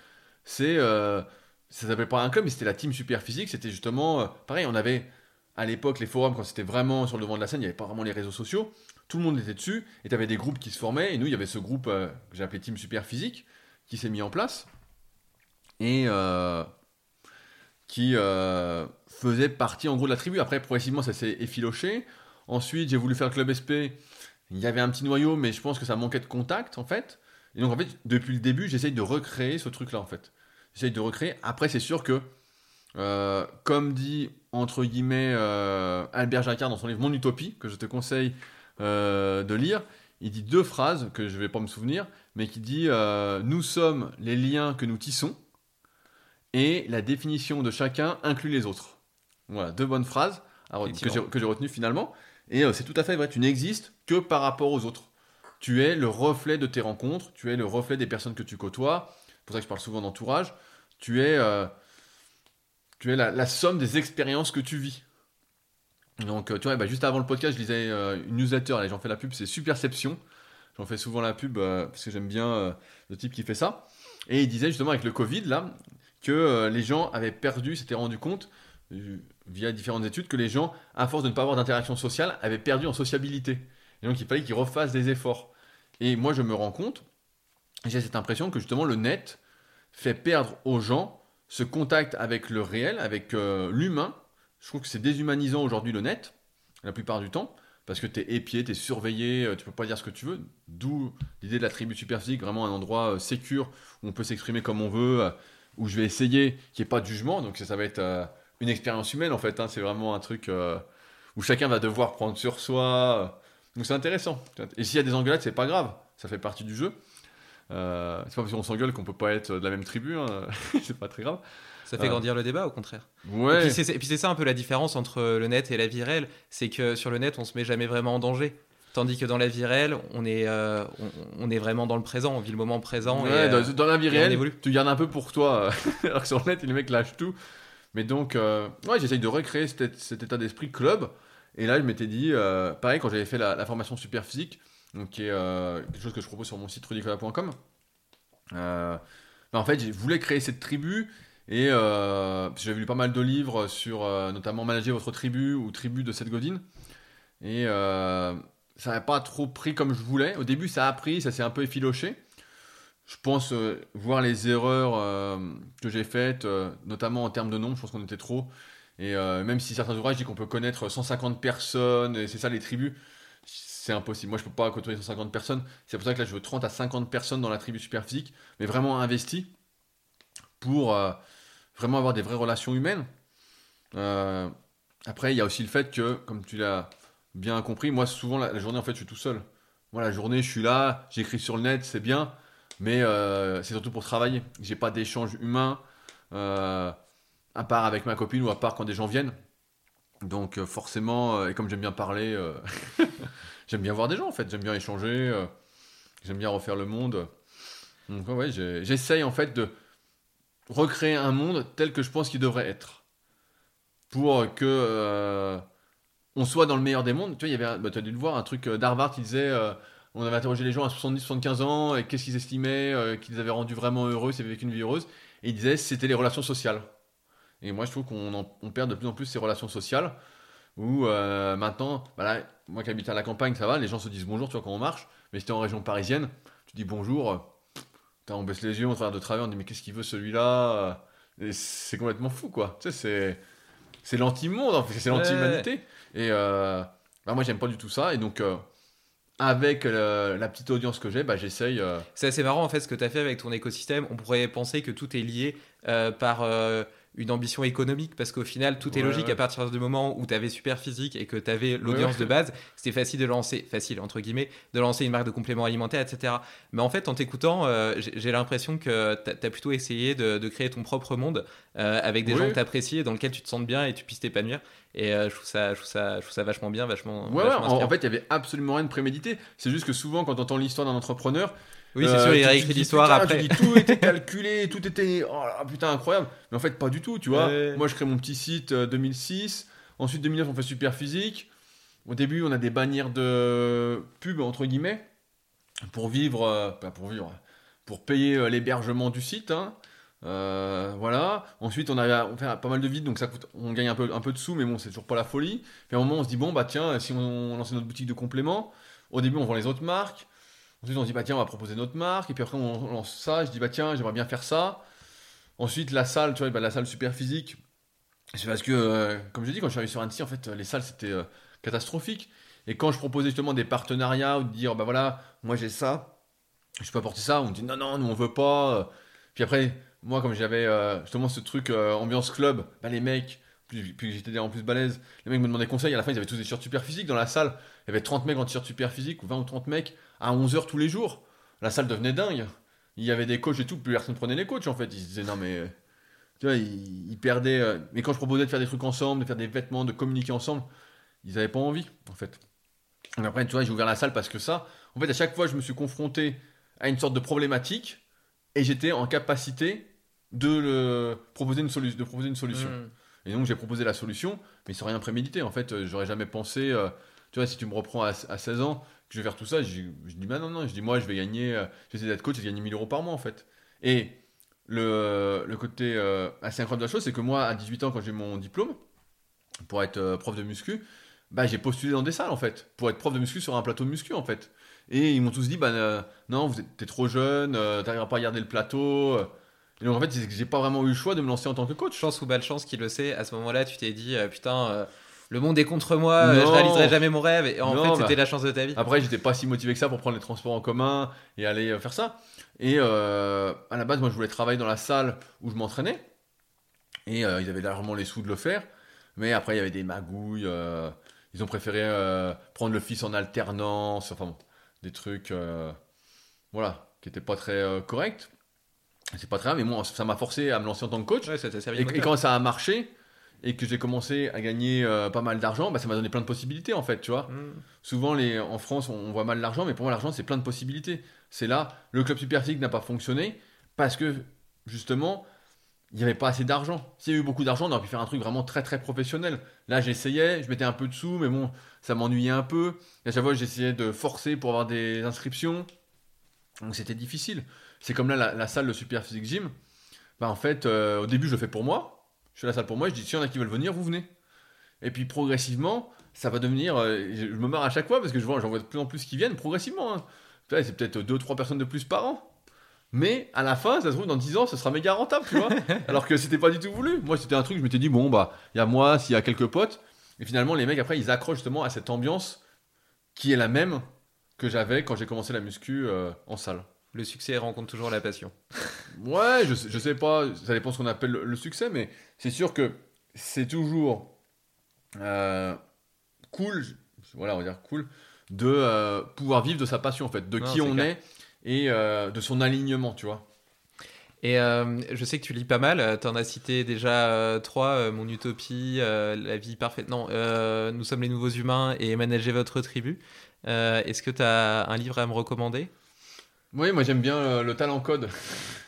C'est, euh, ça s'appelait pas un club, mais c'était la team Superphysique. C'était justement, euh, pareil, on avait à l'époque les forums quand c'était vraiment sur le devant de la scène, il n'y avait pas vraiment les réseaux sociaux. Tout le monde était dessus et tu avais des groupes qui se formaient. Et nous, il y avait ce groupe euh, que j'ai Team Superphysique qui s'est mis en place et euh, qui euh, faisait partie en gros de la tribu. Après, progressivement, ça s'est effiloché. Ensuite, j'ai voulu faire le club SP. Il y avait un petit noyau, mais je pense que ça manquait de contact en fait. Et donc en fait, depuis le début, j'essaye de recréer ce truc-là en fait. J'essaye de recréer. Après, c'est sûr que, euh, comme dit entre guillemets euh, Albert Jacquard dans son livre Mon Utopie, que je te conseille euh, de lire, il dit deux phrases que je vais pas me souvenir, mais qui dit Nous sommes les liens que nous tissons et la définition de chacun inclut les autres. Voilà, deux bonnes phrases à que j'ai retenues finalement. Et c'est tout à fait vrai, tu n'existes que par rapport aux autres. Tu es le reflet de tes rencontres, tu es le reflet des personnes que tu côtoies. C'est pour ça que je parle souvent d'entourage. Tu es, euh, tu es la, somme des expériences que tu vis. Donc, euh, tu vois, bah, juste avant le podcast, je lisais euh, une newsletter, j'en fais la pub, c'est Superception. J'en fais souvent la pub euh, parce que j'aime bien le type qui fait ça. Et il disait justement avec le Covid, là, que les gens avaient perdu, s'étaient rendu compte, via différentes études, que les gens, à force de ne pas avoir d'interaction sociale, avaient perdu en sociabilité. Et donc, il fallait qu'ils refassent des efforts. Et moi, je me rends compte, j'ai cette impression que justement, le net fait perdre aux gens ce contact avec le réel, avec euh, l'humain. Je trouve que c'est déshumanisant aujourd'hui le net, la plupart du temps, parce que tu es épié, tu es surveillé, euh, tu peux pas dire ce que tu veux. D'où l'idée de la tribu superphysique, vraiment un endroit euh, où on peut s'exprimer comme on veut, euh, où je vais essayer qu'il n'y ait pas de jugement. Donc ça, va être une expérience humaine en fait. hein. C'est vraiment un truc où chacun va devoir prendre sur soi. Donc c'est intéressant. Et s'il y a des engueulades, c'est pas grave, ça fait partie du jeu. Euh, c'est pas parce qu'on s'engueule qu'on peut pas être de la même tribu, hein. c'est pas très grave. Ça fait Euh. grandir le débat, au contraire. Ouais. Et puis c'est- ça un peu la différence entre le net et la vie réelle, c'est que sur le net, on se met jamais vraiment en danger. Tandis que dans la vie réelle, on est, euh, on, on est vraiment dans le présent, on vit le moment présent. Ouais, et, dans, dans la vie réelle, tu gardes un peu pour toi, alors que sur le net, les mecs lâchent tout. Mais donc, ouais, j'essaye de recréer cet, cet état d'esprit club. Et là, je m'étais dit, pareil, quand j'avais fait la, la formation super physique, donc qui est euh, quelque chose que je propose sur mon site rudicola.com, euh, bah, en fait, je voulais créer cette tribu. Et euh, j'avais lu pas mal de livres sur notamment manager votre tribu ou tribu de Seth Godin. Et ça n'a pas trop pris comme je voulais. Au début, ça a pris, ça s'est un peu effiloché. Je pense voir les erreurs que j'ai faites, notamment en termes de nombre, je pense qu'on était trop. Et même si certains ouvrages disent qu'on peut connaître 150 personnes, et c'est ça les tribus, c'est impossible. Moi, je peux pas côtoyer 150 personnes. C'est pour ça que là, je veux 30 à 50 personnes dans la tribu super physique, mais vraiment investies pour euh, vraiment avoir des vraies relations humaines. Euh, après, il y a aussi le fait que, comme tu l'as bien compris, moi, souvent, la, journée, en fait, je suis tout seul. Moi, la journée, je suis là, j'écris sur le net, c'est bien, mais euh, c'est surtout pour travailler. J'ai pas d'échange humain, à part avec ma copine ou à part quand des gens viennent. Donc, euh, forcément, euh, et comme j'aime bien parler, euh, j'aime bien voir des gens, en fait. J'aime bien échanger, j'aime bien refaire le monde. Donc, ouais, j'essaye, en fait, de recréer un monde tel que je pense qu'il devrait être. Pour que on soit dans le meilleur des mondes. Tu il bah, as dû le voir, un truc d'Harvard qui disait on avait interrogé les gens à 70-75 ans et qu'est-ce qu'ils estimaient, qui les avait rendus vraiment heureux, s'ils avaient vécu une vie heureuse. Et ils disaient c'était les relations sociales. Et moi, je trouve qu'on on perd de plus en plus ces relations sociales. Où euh, maintenant, bah là, moi qui habite à la campagne, ça va, les gens se disent bonjour, tu vois, quand on marche. Mais si t'es en région parisienne, tu dis bonjour, euh, putain, on baisse les yeux, on traverse de travers, on dit mais qu'est-ce qu'il veut celui-là Et c'est complètement fou, quoi. Tu sais, c'est, c'est l'anti-monde, en fait, c'est l'anti-humanité. Et euh, bah, moi, j'aime pas du tout ça. Et donc, euh, avec euh, la petite audience que j'ai, bah, j'essaye. euh, C'est assez marrant en fait ce que tu as fait avec ton écosystème. On pourrait penser que tout est lié euh, par euh, une ambition économique parce qu'au final tout est logique ouais. à partir du moment où tu avais super physique et que tu avais l'audience Ouais. de base. C'était facile de lancer, facile entre guillemets, de lancer une marque de compléments alimentaires, etc. Mais en fait en t'écoutant, euh, j'ai l'impression que tu as, plutôt essayé de, de créer ton propre monde euh, avec des Oui. gens que tu apprécies et dans lequel tu te sens bien et tu puisses t'épanouir. Et euh, je, trouve ça, je, trouve ça, je trouve ça vachement bien, vachement. Vachement en, en fait, il y avait absolument rien de prémédité. C'est juste que souvent, quand on entend l'histoire d'un entrepreneur, oui, c'est euh, sûr, tu- il réécrit l'histoire après. Tu dis tout était calculé, tout était oh là, putain incroyable. Mais en fait, pas du tout, tu vois. Ouais. Moi, je crée mon petit site euh, 2006. Ensuite, 2009, on fait super physique. Au début, on a des bannières de pub entre guillemets pour vivre, euh, pas pour vivre, pour payer euh, l'hébergement du site. hein. Euh, voilà. Ensuite, on a on fait pas mal de vides, donc ça coûte, on gagne un peu, un peu de sous, mais bon, c'est toujours pas la folie. Puis à un moment, on se dit bon bah tiens, si on, lançait notre boutique de compléments, au début, on vend les autres marques. Ensuite, on dit bah tiens, on va proposer notre marque. Et puis après, on lance ça. Je dis bah tiens, j'aimerais bien faire ça. Ensuite, la salle, tu vois, bah, la salle super physique. C'est parce que, euh, comme je dis, quand je suis arrivé sur Annecy, en fait, les salles c'était euh, catastrophique. Et quand je proposais justement des partenariats ou de dire bah voilà, moi j'ai ça, je peux apporter ça, on me dit non, non, nous on veut pas. Puis après, moi, comme j'avais euh, justement ce truc ambiance club, bah, les mecs, puis, puis j'étais en plus balèze, les mecs me demandaient conseil. À la fin, ils avaient tous des t-shirts super physiques dans la salle. Il y avait 30 mecs en t-shirt super physique, ou 20 ou 30 mecs, à 11h tous les jours. La salle devenait dingue. Il y avait des coachs et tout, plus personne prenait les coachs en fait. Ils se disaient non, mais. euh, Tu vois, ils, perdaient. euh, Mais quand je proposais de faire des trucs ensemble, de faire des vêtements, de communiquer ensemble, ils n'avaient pas envie en fait. Et après, tu vois, j'ai ouvert la salle parce que ça, en fait, à chaque fois, je me suis confronté à une sorte de problématique et j'étais en capacité de proposer une, solution. Mm. Et donc j'ai proposé la solution, mais sans rien préméditer. En fait, euh, j'aurais jamais pensé, euh, tu vois, si tu me reprends à, à 16 ans, que je vais faire tout ça, je, dis, bah non, non, je dis, moi, je vais gagner, euh, je vais essayer d'être coach, je vais gagner 1000 euros par mois, en fait. Et le, le côté euh, assez incroyable de la chose, c'est que moi, à 18 ans, quand j'ai mon diplôme, pour être euh, prof de muscu, bah, j'ai postulé dans des salles, en fait, pour être prof de muscu sur un plateau de muscu, en fait. Et ils m'ont tous dit, bah non, vous êtes, t'es trop jeune, t'arriveras pas à garder le plateau. Et donc, en fait, j'ai pas vraiment eu le choix de me lancer en tant que coach. chance ou malchance qui le sait, à ce moment-là, tu t'es dit euh, putain, euh, le monde est contre moi, euh, je réaliserai jamais mon rêve. Et en Non, fait, bah. c'était la chance de ta vie. Après, j'étais pas si motivé que ça pour prendre les transports en commun et aller faire ça. Et euh, à la base, moi, je voulais travailler dans la salle où je m'entraînais. Et euh, ils avaient largement les sous de le faire. Mais après, il y avait des magouilles. euh, ils ont préféré prendre le fils en alternance, enfin bon, des trucs, voilà, qui n'étaient pas très corrects. C'est pas très grave, mais moi, ça m'a forcé à me lancer en tant que coach. Ouais, ça Et, quand ça a marché, et que j'ai commencé à gagner euh, pas mal d'argent, bah, ça m'a donné plein de possibilités en fait, tu vois. Mm. Souvent, les, en France, on, on voit mal l'argent, mais pour moi, l'argent, c'est plein de possibilités. C'est là, le club Super Physique n'a pas fonctionné parce que, justement, il n'y avait pas assez d'argent. S'il y avait eu beaucoup d'argent, on aurait pu faire un truc vraiment très très professionnel. Là, j'essayais, je mettais un peu de sous, mais bon, ça m'ennuyait un peu. Et à chaque fois, j'essayais de forcer pour avoir des inscriptions. Donc, c'était difficile. C'est comme là, la, la salle, le Super Physique Gym. Bah, en fait, euh, au début, je le fais pour moi. Je fais la salle pour moi. Je dis, s'il y en a qui veulent venir, vous venez. Et puis, progressivement, ça va devenir. euh, je, me marre à chaque fois parce que je vois, j'en vois de plus en plus qui viennent progressivement. hein. C'est peut-être 2-3 personnes de plus par an. Mais à la fin, ça se trouve, dans 10 ans, ce sera méga rentable, tu vois. Alors que c'était pas du tout voulu. Moi, c'était un truc, je m'étais dit, bon, bah, il y a moi, s'il y a quelques potes. Et finalement, les mecs, après, ils accrochent justement à cette ambiance qui est la même que j'avais quand j'ai commencé la muscu euh, en salle. Le succès rencontre toujours la passion. Ouais, je, sais- je sais pas, ça dépend ce qu'on appelle le, le succès, mais c'est sûr que c'est toujours euh, cool, voilà, on va dire cool, de euh, pouvoir vivre de sa passion, en fait, de Non, qui on clair. est et euh, de son alignement, tu vois. Et je sais que tu lis pas mal. Tu en as cité déjà trois Mon Utopie, La vie parfaite. Non, Nous sommes les nouveaux humains et Manager votre tribu. Est-ce que tu as un livre à me recommander? Oui, moi j'aime bien euh, le talent code.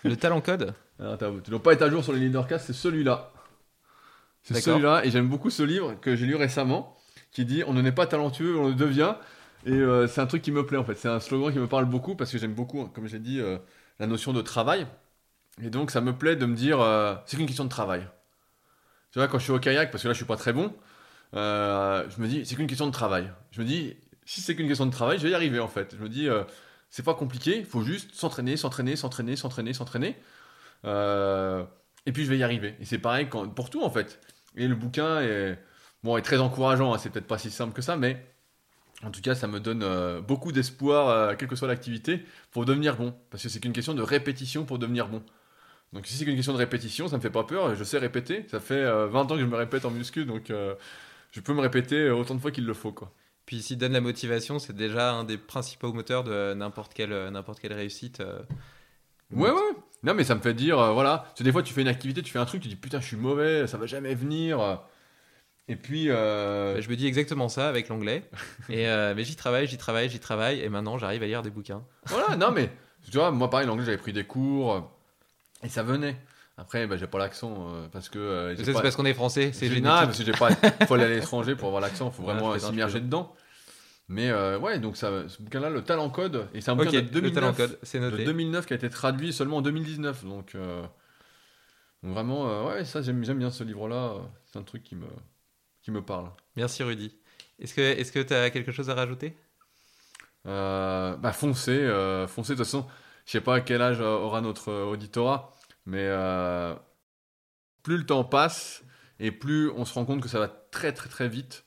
Le talent code Alors, t'as- tu dois pas être à jour sur les leadercasts, c'est celui-là. C'est celui-là, et j'aime beaucoup ce livre que j'ai lu récemment, qui dit On ne naît pas talentueux, on le devient. Et euh, c'est un truc qui me plaît en fait. C'est un slogan qui me parle beaucoup parce que j'aime beaucoup, hein, comme j'ai dit, euh, la notion de travail. Et donc ça me plaît de me dire euh, c'est qu'une question de travail. Tu vois, quand je suis au kayak, parce que là je suis pas très bon, je me dis c'est qu'une question de travail. Je me dis si c'est qu'une question de travail, je vais y arriver en fait. Je me dis c'est pas compliqué, faut juste s'entraîner, s'entraîner, s'entraîner, s'entraîner, s'entraîner. Euh, et puis je vais y arriver. Et c'est pareil pour tout en fait. Et le bouquin est, bon, est très encourageant, hein, c'est peut-être pas si simple que ça, mais en tout cas ça me donne euh, beaucoup d'espoir, euh, quelle que soit l'activité, pour devenir bon. Parce que c'est qu'une question de répétition pour devenir bon. Donc si c'est qu'une question de répétition, ça me fait pas peur, je sais répéter. Ça fait euh, 20 ans que je me répète en muscu, donc je peux me répéter autant de fois qu'il le faut. Puis s'il donne la motivation, c'est déjà un des principaux moteurs de n'importe quelle, euh, n'importe quelle réussite. euh. Ouais, ouais. Non, mais ça me fait dire, euh, voilà. Parce que des fois, tu fais une activité, tu fais un truc, tu dis putain, je suis mauvais, ça va jamais venir. Et puis, euh, Bah, Je me dis exactement ça avec l'anglais. Et, euh, mais j'y travaille, j'y travaille, j'y travaille. Et maintenant, j'arrive à lire des bouquins. voilà, non, mais tu vois, moi, pareil, l'anglais, j'avais pris des cours et ça venait. Après, bah, j'ai pas l'accent euh, parce que. euh, C'est pas- parce qu'on est français, c'est génétique. Non, parce que j'ai pas. faut aller à l'étranger pour avoir l'accent, faut Ouais, vraiment s'immerger dedans. Mais euh, ouais, donc ça, ce bouquin-là, le talent code, et c'est un bouquin de le 2009. talent code, de noté. 2009 qui a été traduit seulement en 2019. Donc, euh, donc vraiment, ouais, ça j'aime bien ce livre-là. C'est un truc qui me, qui me parle. Merci Rudy. Est-ce que est-ce que tu as quelque chose à rajouter? Bah foncez, foncez. De toute façon, je sais pas à quel âge aura notre auditorat, mais euh, plus le temps passe et plus on se rend compte que ça va très très très vite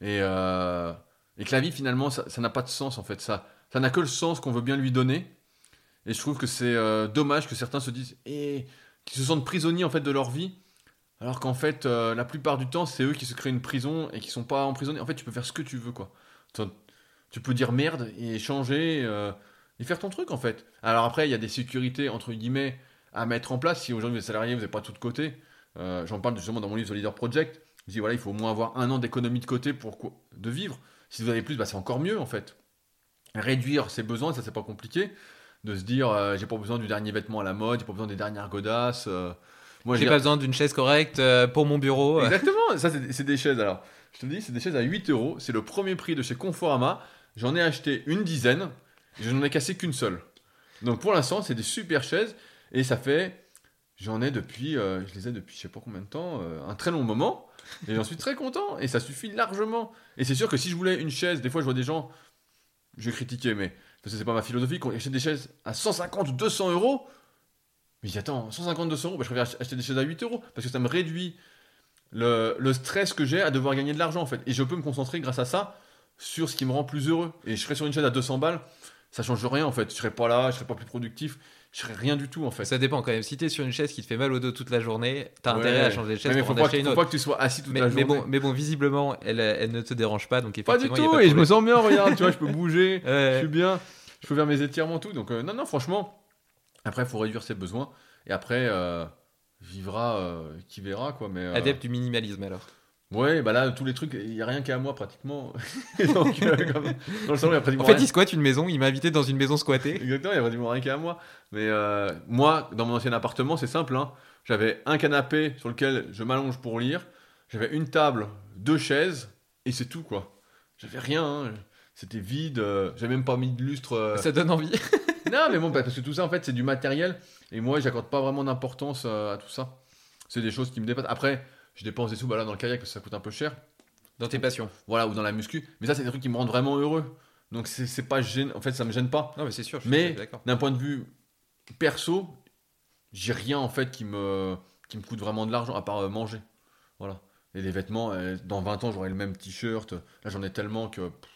et, euh, et que la vie finalement ça n'a pas de sens en fait. Ça ça n'a que le sens qu'on veut bien lui donner. Et je trouve que c'est euh, dommage que certains se disent et qui se sentent prisonniers en fait de leur vie. Alors qu'en fait, la plupart du temps, c'est eux qui se créent une prison et qui sont pas emprisonnés. En fait, tu peux faire ce que tu veux, quoi. Tu peux dire merde et changer et faire ton truc en fait. Alors après, il y a des sécurités entre guillemets à mettre en place. Si aujourd'hui vous êtes salarié, vous n'avez pas tout de côté. Euh, J'en parle justement dans mon livre The Leader Project. Je dis voilà, il faut au moins avoir un an d'économie de côté pour de vivre. Si vous avez plus, bah, c'est encore mieux en fait. Réduire ses besoins, ça c'est pas compliqué. De se dire euh, j'ai pas besoin du dernier vêtement à la mode, j'ai pas besoin des dernières godasses. euh. moi J'ai pas besoin d'une chaise correcte euh, pour mon bureau. Exactement, ça c'est c'est des chaises alors. Je te dis, c'est des chaises à 8 euros, c'est le premier prix de chez Conforama. J'en ai acheté une dizaine, et je n'en ai cassé qu'une seule. Donc pour l'instant, c'est des super chaises, et ça fait, j'en ai depuis, euh, je les ai depuis je sais pas combien de temps, euh, un très long moment, et j'en suis très content, et ça suffit largement. Et c'est sûr que si je voulais une chaise, des fois je vois des gens, je vais critiquer, mais parce que c'est pas ma philosophie, qu'on achète des chaises à 150 ou 200 euros. Mais dis, attends, 150, 200 euros, bah, je préfère ach- acheter des chaises à 8 euros, parce que ça me réduit le, le stress que j'ai à devoir gagner de l'argent en fait. Et je peux me concentrer grâce à ça sur ce qui me rend plus heureux. Et je serais sur une chaise à 200 balles, ça change rien en fait. Je serais pas là, je serais pas plus productif. Je serais rien du tout en fait. Ça dépend quand même. Si t'es sur une chaise qui te fait mal au dos toute la journée, t'as Ouais. intérêt à changer de chaise mais pour faut en pas, acheter une faut autre. pas que tu sois assis toute Mais, la mais journée. bon, mais bon, visiblement, elle, elle ne te dérange pas, donc Pas du effectivement, y a tout, pas et je me sens bien, regarde, tu vois, je peux bouger, Ouais. je suis bien, je peux faire mes étirements, tout. Donc, euh, non, non, franchement, après, il faut réduire ses besoins, et après, euh, vivra euh, qui verra, quoi. Mais, euh, Adepte du minimalisme alors. Ouais, bah là, tous les trucs, il n'y a rien qu'à moi, pratiquement. Donc, euh, comme- dans le salon, il y a pratiquement En fait, rien. il squatte une maison, il m'a invité dans une maison squattée. Exactement, il y a pratiquement rien qu'à moi. Mais euh, moi, dans mon ancien appartement, c'est simple. Hein. J'avais un canapé sur lequel je m'allonge pour lire. J'avais une table, deux chaises, et c'est tout, quoi. J'avais rien. hein. C'était vide. euh, J'avais même pas mis de lustre. euh. Ça donne envie. Non, mais bon, parce que tout ça, en fait, c'est du matériel. Et moi, j'accorde pas vraiment d'importance à tout ça. C'est des choses qui me dépassent. Après, je dépense des sous bah, là, dans le kayak parce que ça coûte un peu cher. Dans tes passions. Voilà, ou dans la muscu. Mais ça, c'est des trucs qui me rendent vraiment heureux. Donc, c'est pas gênant. En fait, ça me gêne pas. Non, mais c'est sûr, je Mais d'un point de vue perso, j'ai rien en fait qui me, qui me coûte vraiment de l'argent à part euh, manger. Voilà. Et les vêtements, euh, dans 20 ans, j'aurai le même t-shirt. Là, j'en ai tellement que. pff,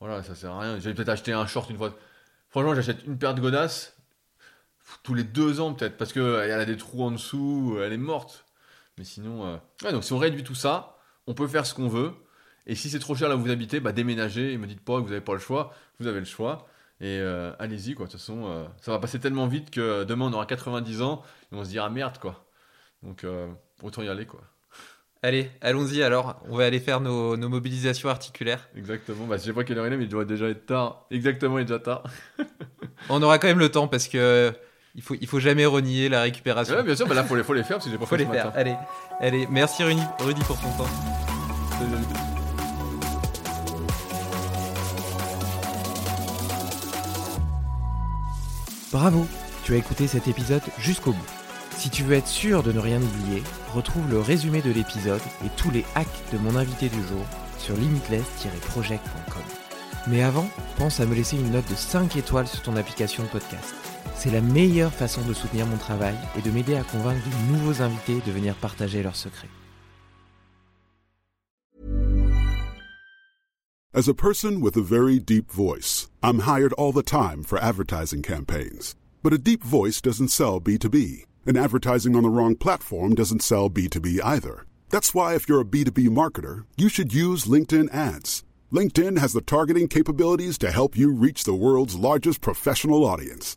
voilà, ça sert à rien. J'ai peut-être acheté un short une fois. Franchement, j'achète une paire de godasses tous les deux ans peut-être parce qu'elle a des trous en dessous, elle est morte. Mais sinon. euh, Ouais, donc si on réduit tout ça, on peut faire ce qu'on veut. Et si c'est trop cher là où vous habitez, bah déménagez et me dites pas que vous n'avez pas le choix. Vous avez le choix. Et euh, allez-y, quoi. De toute façon, euh, ça va passer tellement vite que demain on aura 90 ans et on se dira merde, quoi. Donc autant y aller, quoi. Allez, allons-y alors. On va aller faire nos, nos mobilisations articulaires. Exactement. Bah, je sais pas quelle heure il est, mais il doit déjà être tard. Exactement, il est déjà tard. On aura quand même le temps parce que il faut, il faut jamais renier la récupération. Ouais, bien sûr, bah là, faut les, faut les faire parce que j'ai pas faut fait les ce faire. matin. Allez, allez. Merci Rudy, Rudy pour ton temps. Bravo, tu as écouté cet épisode jusqu'au bout. Si tu veux être sûr de ne rien oublier, retrouve le résumé de l'épisode et tous les hacks de mon invité du jour sur limitless-project.com. Mais avant, pense à me laisser une note de 5 étoiles sur ton application de podcast. C'est la meilleure façon de soutenir mon travail et de m'aider à convaincre de nouveaux invités de venir partager leurs secrets. As a person with a very deep voice, I'm hired all the time for advertising campaigns. But a deep voice doesn't sell B2B, and advertising on the wrong platform doesn't sell B2B either. That's why if you're a B2B marketer, you should use LinkedIn ads. LinkedIn has the targeting capabilities to help you reach the world's largest professional audience.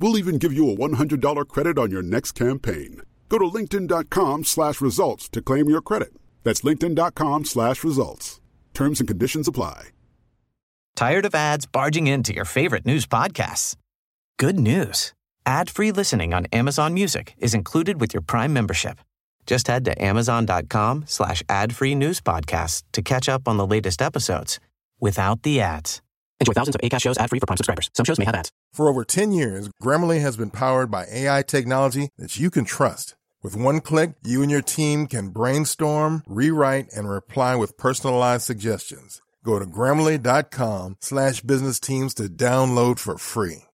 We'll even give you a $100 credit on your next campaign. Go to linkedin.com slash results to claim your credit. That's linkedin.com slash results. Terms and conditions apply. Tired of ads barging into your favorite news podcasts? Good news. Ad-free listening on Amazon Music is included with your Prime membership. Just head to amazon.com slash ad-free news podcasts to catch up on the latest episodes without the ads. Enjoy thousands of ACAST shows ad-free for Prime subscribers. Some shows may have ads. For over 10 years, Grammarly has been powered by AI technology that you can trust. With one click, you and your team can brainstorm, rewrite, and reply with personalized suggestions. Go to grammarly.com slash business teams to download for free.